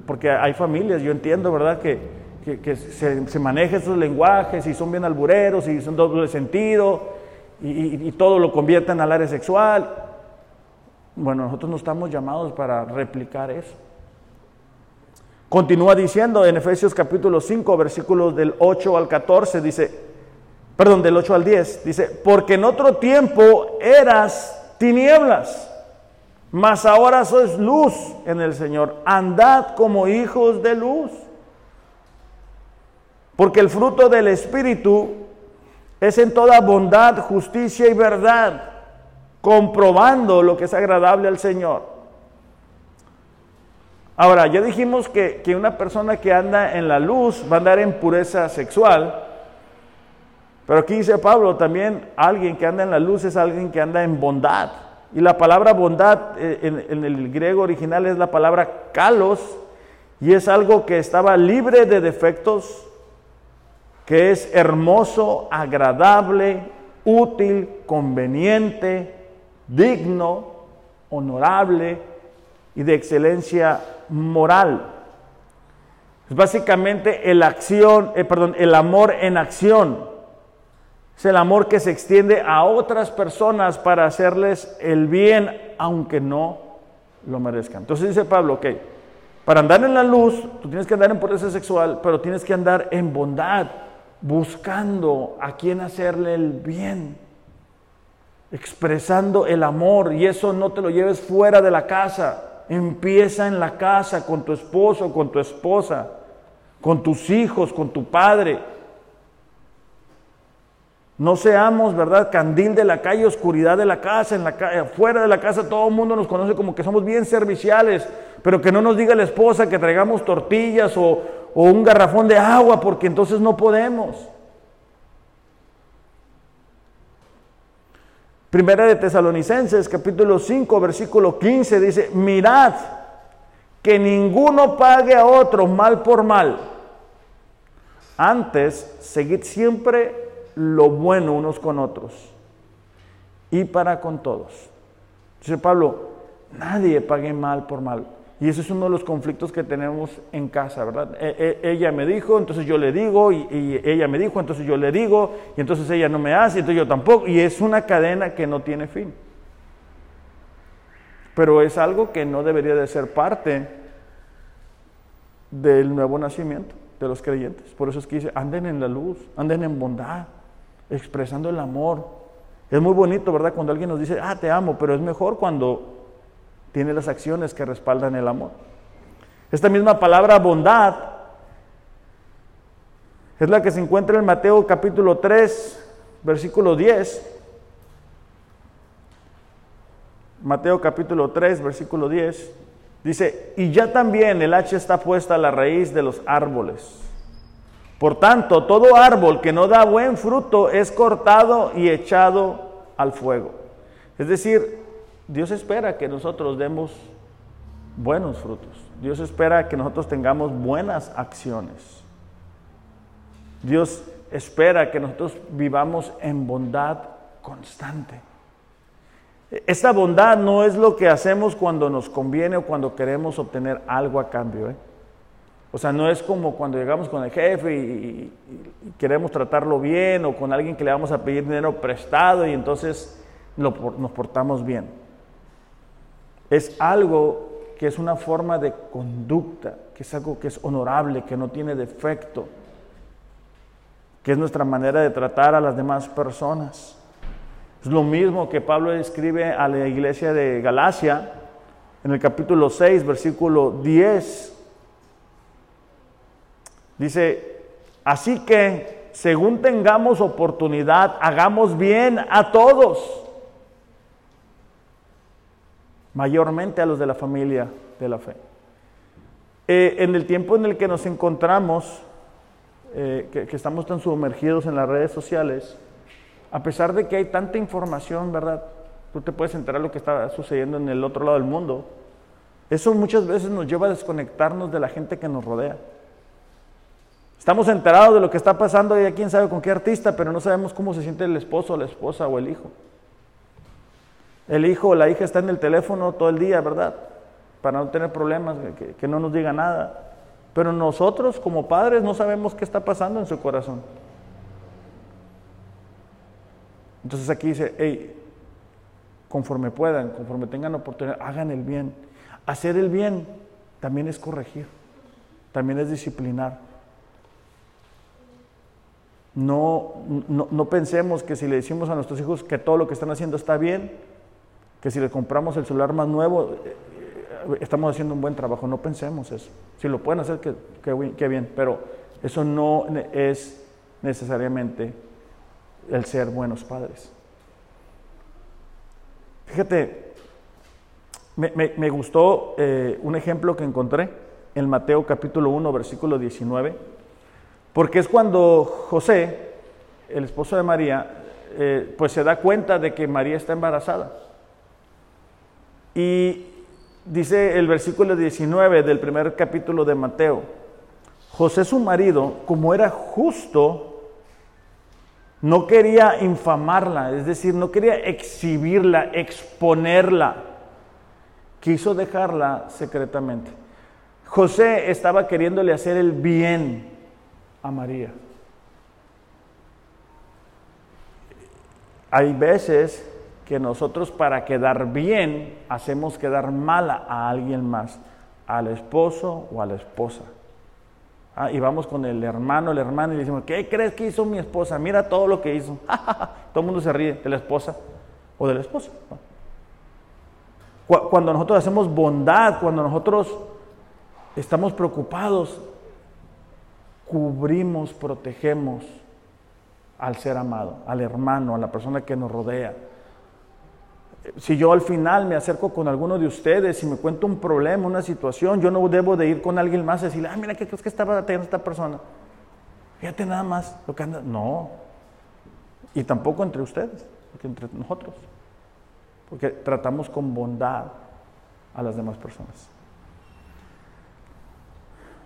porque hay familias, yo entiendo, ¿verdad? Que, que, se, se manejan esos lenguajes y son bien albureros y son doble sentido y, y todo lo convierten al área sexual. Bueno, nosotros no estamos llamados para replicar eso. Continúa diciendo en Efesios capítulo 5, versículos del 8 al 14, dice, perdón, del 8 al 10, dice, porque en otro tiempo eras tinieblas mas ahora sois luz en el Señor. Andad como hijos de luz. Porque el fruto del Espíritu es en toda bondad, justicia y verdad, comprobando lo que es agradable al Señor. Ahora, ya dijimos que, que una persona que anda en la luz va a andar en pureza sexual, pero aquí dice Pablo también, alguien que anda en la luz es alguien que anda en bondad. Y la palabra bondad eh, en, el griego original es la palabra kalos y es algo que estaba libre de defectos, que es hermoso, agradable, útil, conveniente, digno, honorable y de excelencia moral. Es básicamente eh, perdón, el amor en acción. Es el amor que se extiende a otras personas para hacerles el bien, aunque no lo merezcan. Entonces dice Pablo, ok, para andar en la luz, tú tienes que andar en pureza sexual, pero tienes que andar en bondad, buscando a quien hacerle el bien, expresando el amor, y eso no te lo lleves fuera de la casa, empieza en la casa con tu esposo, con tu esposa, con tus hijos, con tu padre. No seamos, ¿verdad? Candil de la calle, oscuridad de la casa, en la fuera de la casa todo el mundo nos conoce como que somos bien serviciales, pero que no nos diga la esposa que traigamos tortillas o, o un garrafón de agua, porque entonces no podemos. Primera de Tesalonicenses, capítulo 5, versículo 15, dice, mirad que ninguno pague a otro mal por mal. Antes, seguid siempre lo bueno unos con otros y para con todos. Dice Pablo, nadie pague mal por mal. Y ese es uno de los conflictos que tenemos en casa, ¿verdad? E, e, ella me dijo, entonces yo le digo, y, ella me dijo, entonces yo le digo, y entonces ella no me hace, entonces yo tampoco. Y es una cadena que no tiene fin. Pero es algo que no debería de ser parte del nuevo nacimiento de los creyentes. Por eso es que dice, anden en la luz, anden en bondad, expresando el amor. Es muy bonito, ¿verdad? Cuando alguien nos dice, ah, te amo, pero es mejor cuando tiene las acciones que respaldan el amor. Esta misma palabra bondad es la que se encuentra en Mateo capítulo 3, versículo 10. Mateo capítulo 3, versículo 10. Dice, y ya también el hacha está puesta a la raíz de los árboles. Por tanto, todo árbol que no da buen fruto es cortado y echado al fuego. Es decir, Dios espera que nosotros demos buenos frutos. Dios espera que nosotros tengamos buenas acciones. Dios espera que nosotros vivamos en bondad constante. Esta bondad no es lo que hacemos cuando nos conviene o cuando queremos obtener algo a cambio. ¿eh? O sea, no es como cuando llegamos con el jefe y, queremos tratarlo bien o con alguien que le vamos a pedir dinero prestado y entonces nos portamos bien. Es algo que es una forma de conducta, que es algo que es honorable, que no tiene defecto, que es nuestra manera de tratar a las demás personas. Es lo mismo que Pablo escribe a la iglesia de Galacia en el capítulo 6, versículo 10 Dice, así que según tengamos oportunidad, hagamos bien a todos, mayormente a los de la familia de la fe. Eh, en el tiempo en el que nos encontramos, eh, que, que estamos tan sumergidos en las redes sociales, a pesar de que hay tanta información, ¿verdad? Tú te puedes enterar lo que está sucediendo en el otro lado del mundo. Eso muchas veces nos lleva a desconectarnos de la gente que nos rodea. Estamos enterados de lo que está pasando y quién sabe con qué artista, pero no sabemos cómo se siente el esposo, la esposa o el hijo. El hijo o la hija está en el teléfono todo el día, ¿verdad? para no tener problemas, que, no nos diga nada. Pero nosotros como padres no sabemos qué está pasando en su corazón. Entonces aquí dice, hey, conforme puedan, conforme tengan oportunidad, hagan el bien. Hacer el bien también es corregir, también es disciplinar. No, no, no, pensemos que si le decimos a nuestros hijos que todo lo que están haciendo está bien, que si le compramos el celular más nuevo, eh, eh, estamos haciendo un buen trabajo. No pensemos eso. Si lo pueden hacer, que, bien, pero eso no es necesariamente el ser buenos padres. Fíjate, me, gustó eh, un ejemplo que encontré en Mateo capítulo 1, versículo 19, porque es cuando José, el esposo de María, eh, pues se da cuenta de que María está embarazada. Y dice el versículo 19 del primer capítulo de Mateo, José su marido, como era justo, no quería infamarla, es decir, no quería exhibirla, exponerla, quiso dejarla secretamente. José estaba queriéndole hacer el bien a María. Hay veces que nosotros para quedar bien hacemos quedar mal a alguien más, al esposo o a la esposa. Ah, y vamos con el hermano, el hermano y le decimos, ¿qué crees que hizo mi esposa? Mira todo lo que hizo. todo el mundo se ríe de la esposa o del esposo. Cuando nosotros hacemos bondad, cuando nosotros estamos preocupados, cubrimos, protegemos al ser amado, al hermano, a la persona que nos rodea si yo al final me acerco con alguno de ustedes y me cuento un problema, una situación, yo no debo de ir con alguien más y decirle, ah, mira, ¿qué crees que estaba teniendo esta persona? Fíjate nada más lo que anda. No. Y tampoco entre ustedes, porque entre nosotros. Porque tratamos con bondad a las demás personas.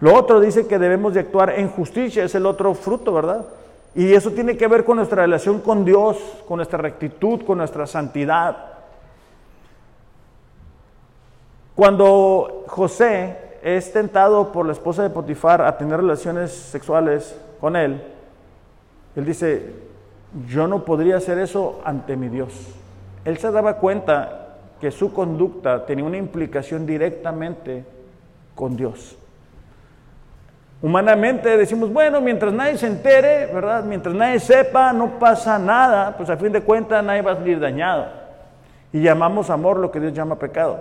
Lo otro dice que debemos de actuar en justicia, es el otro fruto, ¿verdad? Y eso tiene que ver con nuestra relación con Dios, con nuestra rectitud, con nuestra santidad. Cuando José es tentado por la esposa de Potifar a tener relaciones sexuales con él, él dice, yo no podría hacer eso ante mi Dios. Él se daba cuenta que su conducta tenía una implicación directamente con Dios. Humanamente decimos, bueno, mientras nadie se entere, ¿verdad? Mientras nadie sepa, no pasa nada, pues a fin de cuentas nadie va a salir dañado. Y llamamos amor lo que Dios llama pecado.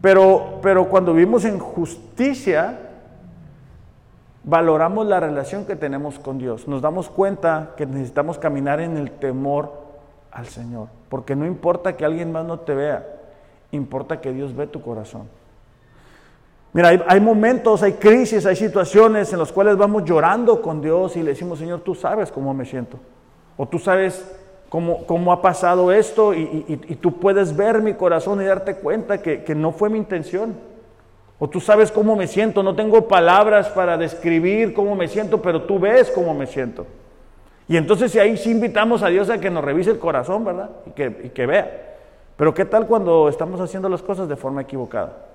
Pero, pero cuando vivimos en justicia, valoramos la relación que tenemos con Dios. Nos damos cuenta que necesitamos caminar en el temor al Señor. Porque no importa que alguien más no te vea, importa que Dios ve tu corazón. Mira, hay, momentos, hay crisis, hay situaciones en las cuales vamos llorando con Dios y le decimos, Señor, tú sabes cómo me siento. O tú sabes cómo, ha pasado esto y, tú puedes ver mi corazón y darte cuenta que, que no fue mi intención. O tú sabes cómo me siento, no tengo palabras para describir cómo me siento, pero tú ves cómo me siento. Y entonces ahí sí invitamos a Dios a que nos revise el corazón, ¿verdad? Y que, y que vea. Pero ¿qué tal cuando estamos haciendo las cosas de forma equivocada?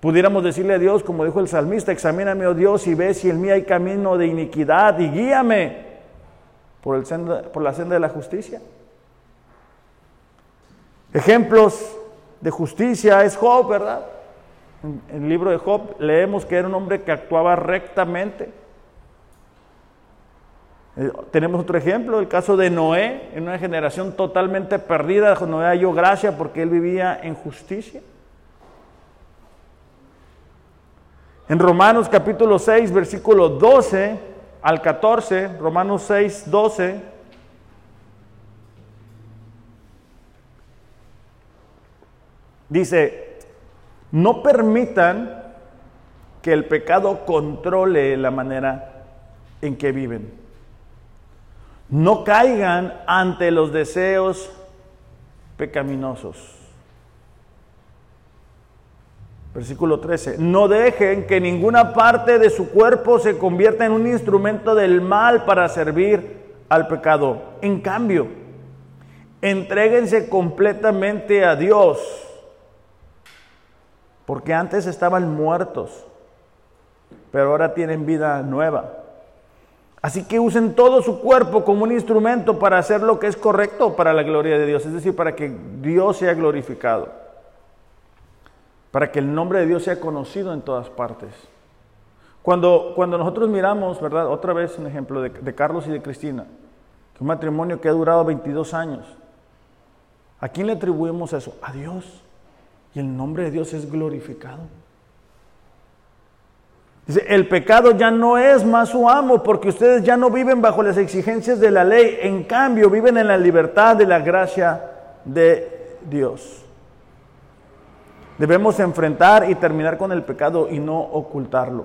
Pudiéramos decirle a Dios, como dijo el salmista, examíname, oh Dios, y ve si en mí hay camino de iniquidad y guíame por, el por la senda de la justicia. Ejemplos de justicia es Job, ¿verdad? En el libro de Job leemos que era un hombre que actuaba rectamente. Eh, tenemos otro ejemplo, el caso de Noé, en una generación totalmente perdida, Noé halló gracia porque él vivía en justicia. En Romanos capítulo 6, versículo 12, al 14, Romanos 6, 12. Dice, no permitan que el pecado controle la manera en que viven. No caigan ante los deseos pecaminosos. Versículo 13. No dejen que ninguna parte de su cuerpo se convierta en un instrumento del mal para servir al pecado. En cambio, entréguense completamente a Dios Porque antes estaban muertos, pero ahora tienen vida nueva. Así que usen todo su cuerpo como un instrumento para hacer lo que es correcto para la gloria de Dios, es decir, para que Dios sea glorificado, para que el nombre de Dios sea conocido en todas partes. Cuando, cuando nosotros miramos, ¿verdad? Otra vez un ejemplo de, de Carlos y de Cristina, un matrimonio que ha durado 22 años. ¿A quién le atribuimos eso? A Dios. Y el nombre de Dios es glorificado. Dice, el pecado ya no es más su amo porque ustedes ya no viven bajo las exigencias de la ley, en cambio viven en la libertad de la gracia de Dios. Debemos enfrentar y terminar con el pecado y no ocultarlo.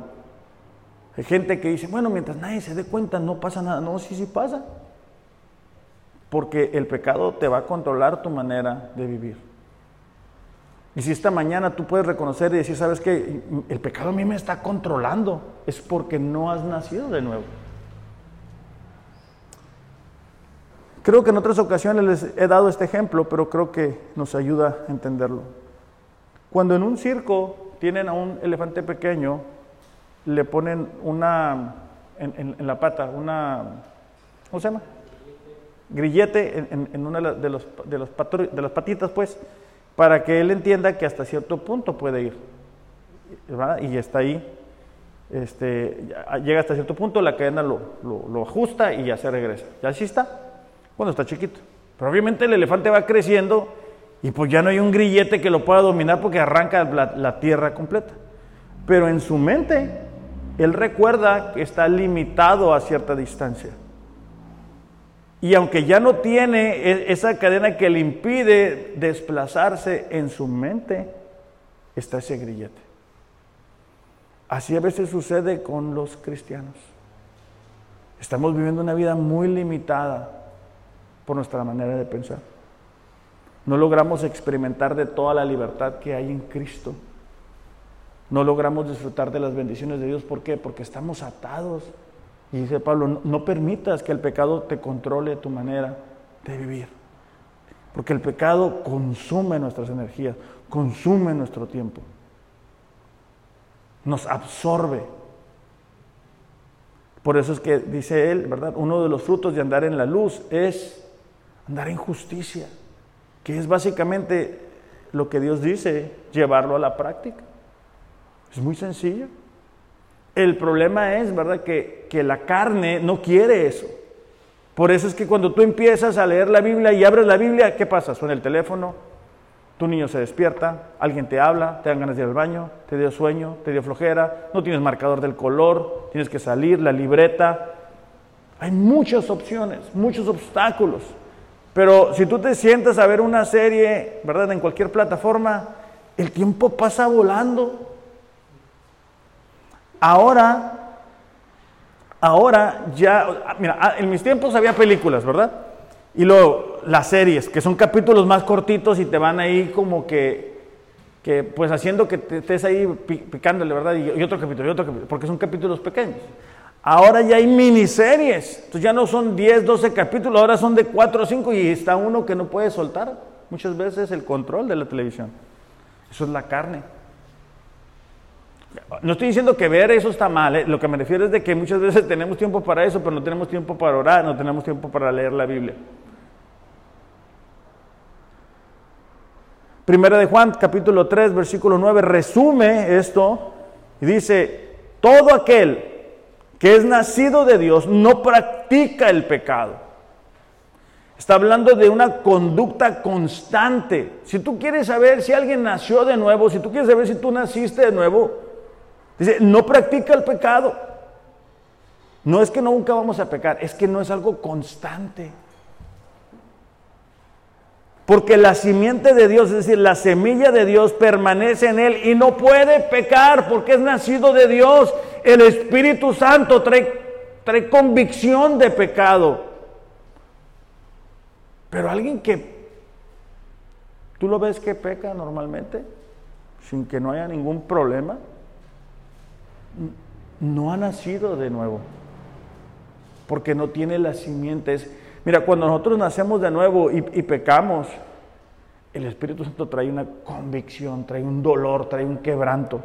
Hay gente que dice, bueno, mientras nadie se dé cuenta no pasa nada. No, sí, sí pasa. Porque el pecado te va a controlar tu manera de vivir. Y si esta mañana tú puedes reconocer y decir, sabes que el pecado a mí me está controlando, es porque no has nacido de nuevo. Creo que en otras ocasiones les he dado este ejemplo, pero creo que nos ayuda a entenderlo. Cuando en un circo tienen a un elefante pequeño, le ponen una, en, la pata, una, ¿cómo se llama? Grillete en, una de, los, de, los de las patitas, pues, para que él entienda que hasta cierto punto puede ir. Y está ahí, este, llega hasta cierto punto, la cadena lo, lo, ajusta y ya se regresa. Ya así está, cuando está chiquito. Pero obviamente el elefante va creciendo y pues ya no hay un grillete que lo pueda dominar porque arranca la tierra completa. Pero en su mente, él recuerda que está limitado a cierta distancia. Y aunque ya no tiene e, esa cadena que le impide desplazarse en su mente, está ese grillete. Así a veces sucede con los cristianos. Estamos viviendo una vida muy limitada por nuestra manera de pensar. No logramos experimentar de toda la libertad que hay en Cristo. No logramos disfrutar de las bendiciones de Dios. ¿Por qué? Porque estamos atados y dice Pablo, no, permitas que el pecado te controle tu manera de vivir. Porque el pecado consume nuestras energías, consume nuestro tiempo. Nos absorbe. Por eso es que dice él, ¿verdad? Uno de los frutos de andar en la luz es andar en justicia, que es básicamente lo que Dios dice, llevarlo a la práctica. Es muy sencillo. El problema es, ¿verdad?, que, que la carne no quiere eso. Por eso es que cuando tú empiezas a leer la Biblia y abres la Biblia, ¿qué pasa? Suena el teléfono, tu niño se despierta, alguien te habla, te dan ganas de ir al baño, te dio sueño, te dio flojera, no tienes marcador del color, tienes que salir, la libreta. Hay muchas opciones, muchos obstáculos. Pero si tú te sientas a ver una serie, ¿verdad? En cualquier plataforma, el tiempo pasa volando. Ahora, ahora ya, mira, ah, en mis tiempos había películas, ¿verdad? Y luego las series, que son capítulos más cortitos y te van ahí como que, que pues haciendo que te estés ahí picándole, ¿verdad? Y, otro capítulo, y otro capítulo, porque son capítulos pequeños. Ahora ya hay miniseries, entonces ya no son 10, 12 capítulos, ahora son de 4 o 5 y está uno que no puede soltar muchas veces el control de la televisión. Eso es la carne. No estoy diciendo que ver eso está mal, ¿eh? lo que me refiero es de que muchas veces tenemos tiempo para eso, pero no tenemos tiempo para orar, no tenemos tiempo para leer la Biblia. Primera de Juan, capítulo 3, versículo 9, resume esto y dice, todo aquel que es nacido de Dios no practica el pecado. Está hablando de una conducta constante. Si tú quieres saber si alguien nació de nuevo, si tú quieres saber si tú naciste de nuevo, Dice, no practica el pecado. No es que nunca vamos a pecar, es que no es algo constante. Porque la simiente de Dios, es decir, la semilla de Dios permanece en él y no puede pecar porque es nacido de Dios. El Espíritu Santo trae, convicción de pecado. Pero alguien que tú lo ves que peca normalmente, sin que no haya ningún problema, no ha nacido de nuevo, porque no tiene las simientes. Mira, cuando nosotros nacemos de nuevo y, pecamos, el Espíritu Santo trae una convicción, trae un dolor, trae un quebranto.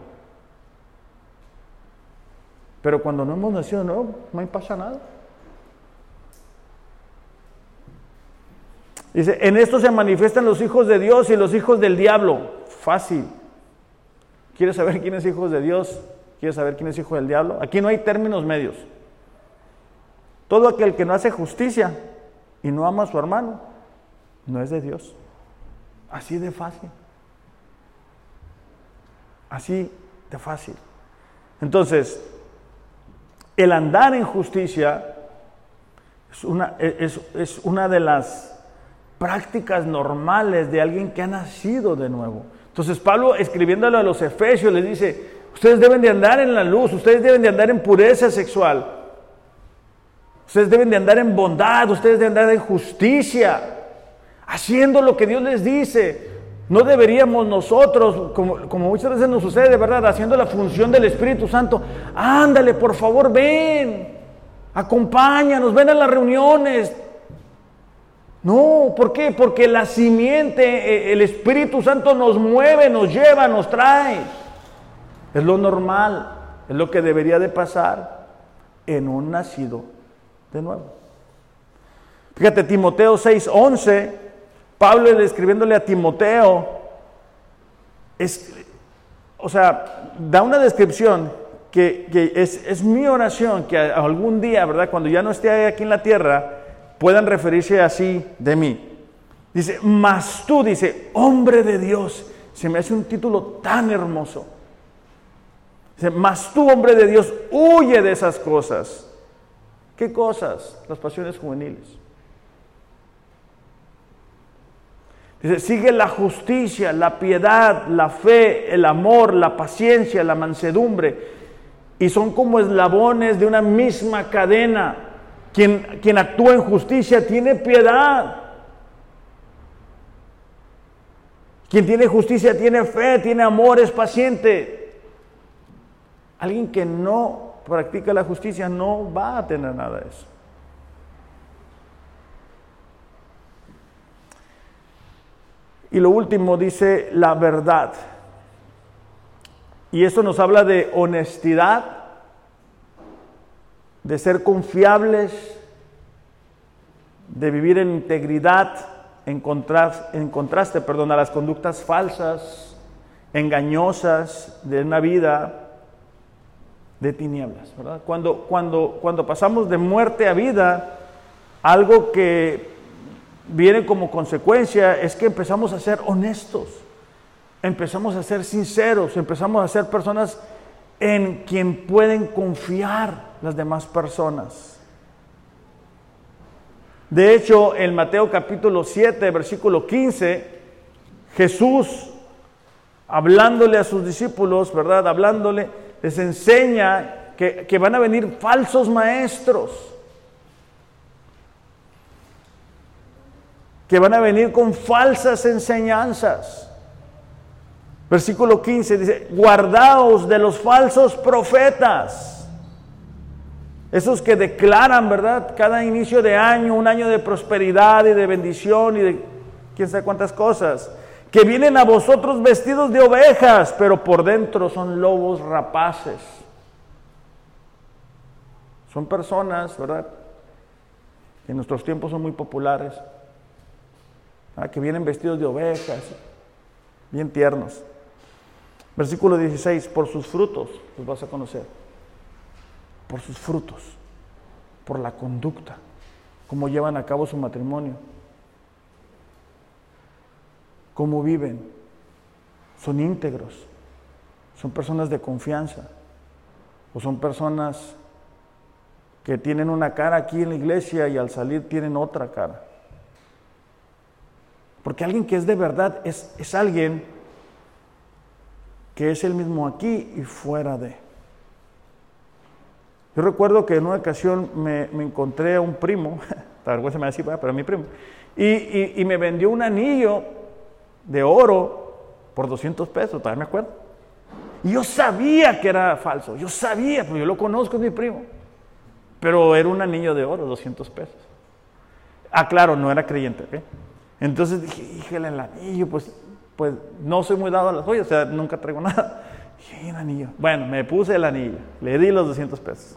Pero cuando no hemos nacido no, no pasa nada. Dice, en esto se manifiestan los hijos de Dios y los hijos del diablo. Fácil. ¿Quieres saber quién es hijo de Dios? ¿Quieres saber quién es hijo del diablo? Aquí no hay términos medios. Todo aquel que no hace justicia y no ama a su hermano, no es de Dios. Así de fácil. Así de fácil. Entonces, el andar en justicia es una, es, es una de las prácticas normales de alguien que ha nacido de nuevo. Entonces Pablo escribiéndole a los efesios les dice, ustedes deben de andar en la luz, ustedes deben de andar en pureza sexual, ustedes deben de andar en bondad, ustedes deben de andar en justicia, haciendo lo que Dios les dice. No deberíamos nosotros, como, muchas veces nos sucede, ¿verdad? Haciendo la función del Espíritu Santo, ándale, por favor, ven, acompáñanos, ven a las reuniones, no, ¿por qué? Porque la simiente, eh, el Espíritu Santo nos mueve, nos lleva, nos trae. Es lo normal, es lo que debería de pasar en un nacido de nuevo. Fíjate, Timoteo 6:11, Pablo escribiéndole a Timoteo, es, o sea, da una descripción que, es, es, mi oración, que algún día, ¿verdad? Cuando ya no esté aquí en la tierra, puedan referirse así de mí. Dice, mas tú, dice, hombre de Dios. Se me hace un título tan hermoso. Dice, mas tú, hombre de Dios, huye de esas cosas. ¿Qué cosas? Las pasiones juveniles. Dice, sigue la justicia, la piedad, la fe, el amor, la paciencia, la mansedumbre. Y son como eslabones de una misma cadena. Quien, actúa en justicia tiene piedad. Quien tiene justicia tiene fe, tiene amor, es paciente. Alguien que no practica la justicia no va a tener nada de eso. Y lo último dice la verdad. Y eso nos habla de honestidad, de ser confiables, de vivir en integridad, en contraste, en contraste perdón, a las conductas falsas, engañosas de una vida de tinieblas. Cuando, cuando, cuando pasamos de muerte a vida, algo que viene como consecuencia es que empezamos a ser honestos, empezamos a ser sinceros, empezamos a ser personas en quien pueden confiar las demás personas. De hecho, en Mateo capítulo 7, versículo 15, Jesús, hablándole a sus discípulos, ¿verdad? Hablándole, les enseña que, que van a venir falsos maestros, que van a venir con falsas enseñanzas. Versículo 15 dice, guardaos de los falsos profetas esos que declaran, ¿verdad? Cada inicio de año, un año de prosperidad y de bendición y de quién sabe cuántas cosas. Que vienen a vosotros vestidos de ovejas, pero por dentro son lobos rapaces. Son personas, ¿verdad? Que en nuestros tiempos son muy populares. Que vienen vestidos de ovejas, bien tiernos. Versículo 16, por sus frutos los vas a conocer por sus frutos, por la conducta, cómo llevan a cabo su matrimonio, cómo viven, son íntegros, son personas de confianza o son personas que tienen una cara aquí en la iglesia y al salir tienen otra cara. Porque alguien que es de verdad es, es alguien que es el mismo aquí y fuera de. Yo recuerdo que en una ocasión me, encontré a un primo, la vergüenza me decía, pero mi primo, y, me vendió un anillo de oro por 200 pesos, todavía me acuerdo. Y yo sabía que era falso, yo sabía, porque yo lo conozco, es mi primo. Pero era un anillo de oro, 200 pesos. Ah, claro, no era creyente. Entonces dije, híjole, el anillo, pues, pues no soy muy dado a las joyas, o sea, nunca traigo nada. Dije, anillo. Bueno, me puse el anillo, le di los 200 pesos.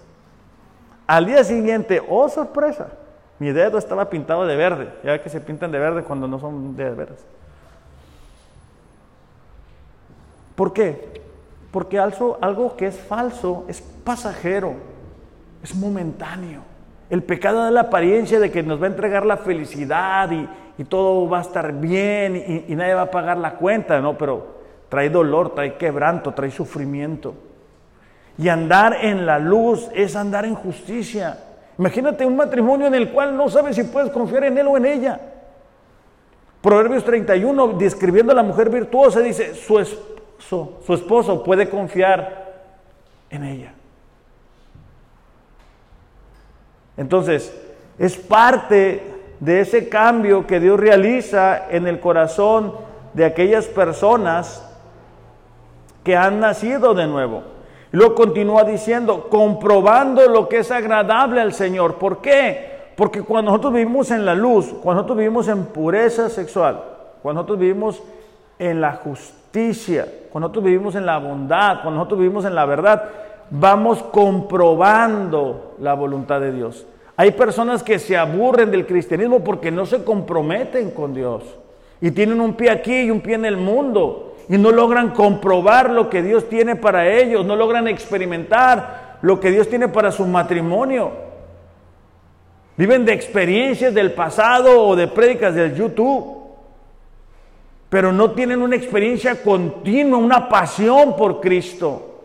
Al día siguiente, oh sorpresa, mi dedo estaba pintado de verde. Ya que se pintan de verde cuando no son de verdes. ¿Por qué? Porque algo, que es falso es pasajero, es momentáneo. El pecado da la apariencia de que nos va a entregar la felicidad y, todo va a estar bien y, y, nadie va a pagar la cuenta, ¿no? Pero trae dolor, trae quebranto, trae sufrimiento. Y andar en la luz es andar en justicia. Imagínate un matrimonio en el cual no sabes si puedes confiar en él o en ella. Proverbios 31, describiendo a la mujer virtuosa, dice, su, esposo, su esposo puede confiar en ella. Entonces, es parte de ese cambio que Dios realiza en el corazón de aquellas personas que han nacido de nuevo. Y luego continúa diciendo, comprobando lo que es agradable al Señor. ¿Por qué? Porque cuando nosotros vivimos en la luz, cuando nosotros vivimos en pureza sexual, cuando nosotros vivimos en la justicia, cuando nosotros vivimos en la bondad, cuando nosotros vivimos en la verdad, vamos comprobando la voluntad de Dios. Hay personas que se aburren del cristianismo porque no se comprometen con Dios y tienen un pie aquí y un pie en el mundo y no logran comprobar lo que Dios tiene para ellos, no logran experimentar lo que Dios tiene para su matrimonio. Viven de experiencias del pasado o de prédicas del YouTube, pero no tienen una experiencia continua, una pasión por Cristo.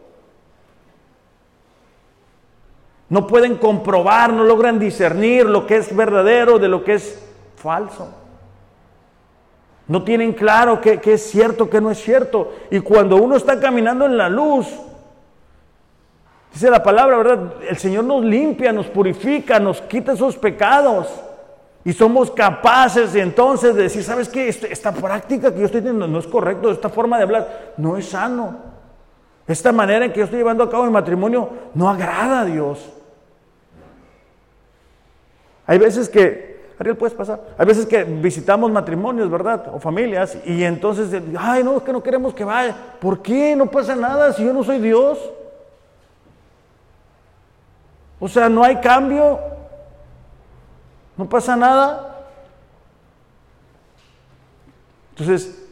No pueden comprobar, no logran discernir lo que es verdadero de lo que es falso. No tienen claro qué, es cierto, qué no es cierto. Y cuando uno está caminando en la luz, dice la palabra, ¿verdad? El Señor nos limpia, nos purifica, nos quita esos pecados. Y somos capaces entonces de decir, ¿sabes qué? Este, esta, práctica que yo estoy teniendo no es correcto, esta forma de hablar no es sano. Esta manera en que yo estoy llevando a cabo mi matrimonio no agrada a Dios. Hay veces que Ariel, puedes pasar. Hay veces que visitamos matrimonios, ¿verdad? O familias, y entonces, ay, no, es que no queremos que vaya. ¿Por qué? No pasa nada si yo no soy Dios. O sea, no hay cambio. No pasa nada. Entonces,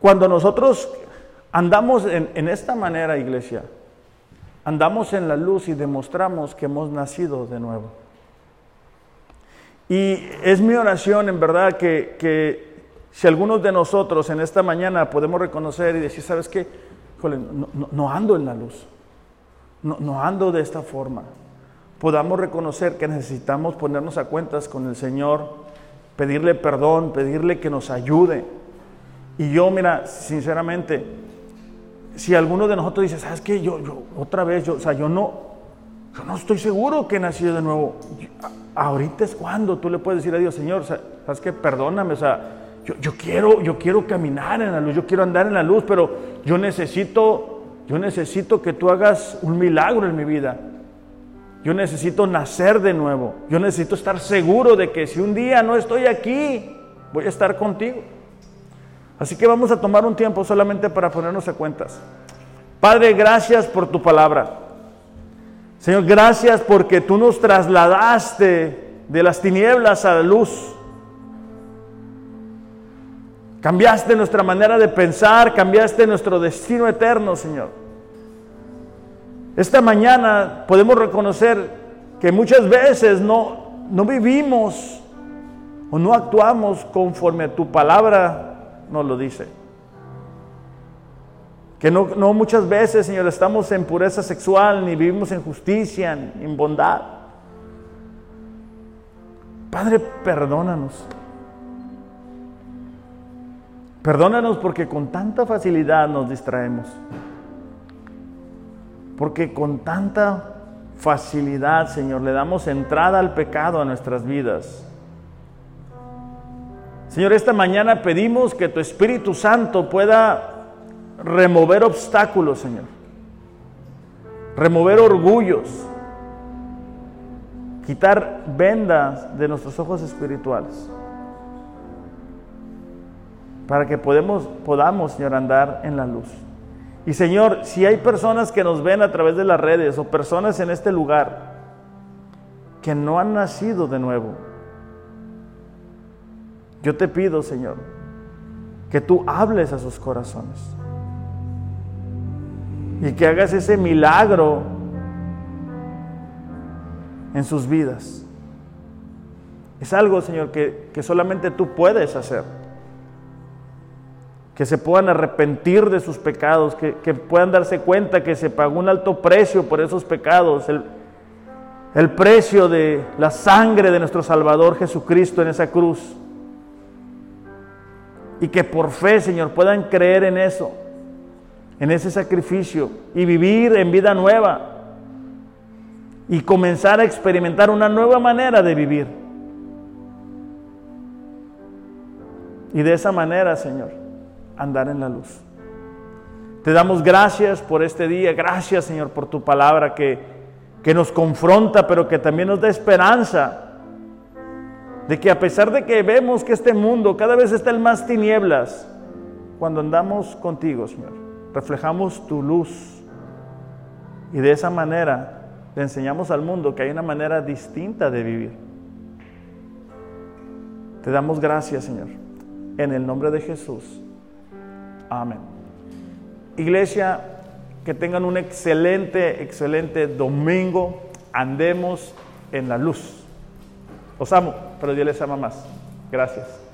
cuando nosotros andamos en, en esta manera, iglesia, andamos en la luz y demostramos que hemos nacido de nuevo. Y es mi oración, en verdad, que, si algunos de nosotros en esta mañana podemos reconocer y decir, ¿sabes qué? no, ando en la luz, no, no ando de esta forma. Podamos reconocer que necesitamos ponernos a cuentas con el Señor, pedirle perdón, pedirle que nos ayude. Y yo, mira, sinceramente, si alguno de nosotros dice, ¿sabes qué? Yo, yo, otra vez, yo, o sea, yo no, yo no estoy seguro que he nacido de nuevo ahorita es cuando tú le puedes decir a Dios, Señor, ¿sabes qué? Perdóname, o sea, yo, quiero, yo quiero caminar en la luz, yo quiero andar en la luz, pero yo necesito, yo necesito que tú hagas un milagro en mi vida. Yo necesito nacer de nuevo. Yo necesito estar seguro de que si un día no estoy aquí, voy a estar contigo. Así que vamos a tomar un tiempo solamente para ponernos a cuentas. Padre, gracias por tu palabra. Señor, gracias porque tú nos trasladaste de las tinieblas a la luz. Cambiaste nuestra manera de pensar, cambiaste nuestro destino eterno, Señor. Esta mañana podemos reconocer que muchas veces no, no vivimos o no actuamos conforme a tu palabra nos lo dice. Que no, muchas veces, Señor, estamos en pureza sexual, ni vivimos en justicia, ni en bondad. Padre, perdónanos. Perdónanos porque con tanta facilidad nos distraemos. Porque con tanta facilidad, Señor, le damos entrada al pecado a nuestras vidas. Señor, esta mañana pedimos que tu Espíritu Santo pueda remover obstáculos, Señor. Remover orgullos. Quitar vendas de nuestros ojos espirituales. para que podamos, Señor, andar en la luz. Y Señor, si hay personas que nos ven a través de las redes o personas en este lugar que no han nacido de nuevo, yo te pido, Señor, que tú hables a sus corazones y que hagas ese milagro en sus vidas. Es algo, Señor, que, que solamente tú puedes hacer que se puedan arrepentir de sus pecados, que, puedan darse cuenta que se pagó un alto precio por esos pecados, el, el precio de la sangre de nuestro Salvador Jesucristo en esa cruz. Y que por fe, Señor, puedan creer en eso, en ese sacrificio y vivir en vida nueva y comenzar a experimentar una nueva manera de vivir. Y de esa manera, Señor, andar en la luz. Te damos gracias por este día, gracias Señor por tu palabra que, que nos confronta, pero que también nos da esperanza de que a pesar de que vemos que este mundo cada vez está en más tinieblas, cuando andamos contigo, Señor, reflejamos tu luz y de esa manera le enseñamos al mundo que hay una manera distinta de vivir. Te damos gracias, Señor, en el nombre de Jesús. Amén. Iglesia, que tengan un excelente, excelente domingo. Andemos en la luz. Os amo, pero Dios les ama más. Gracias.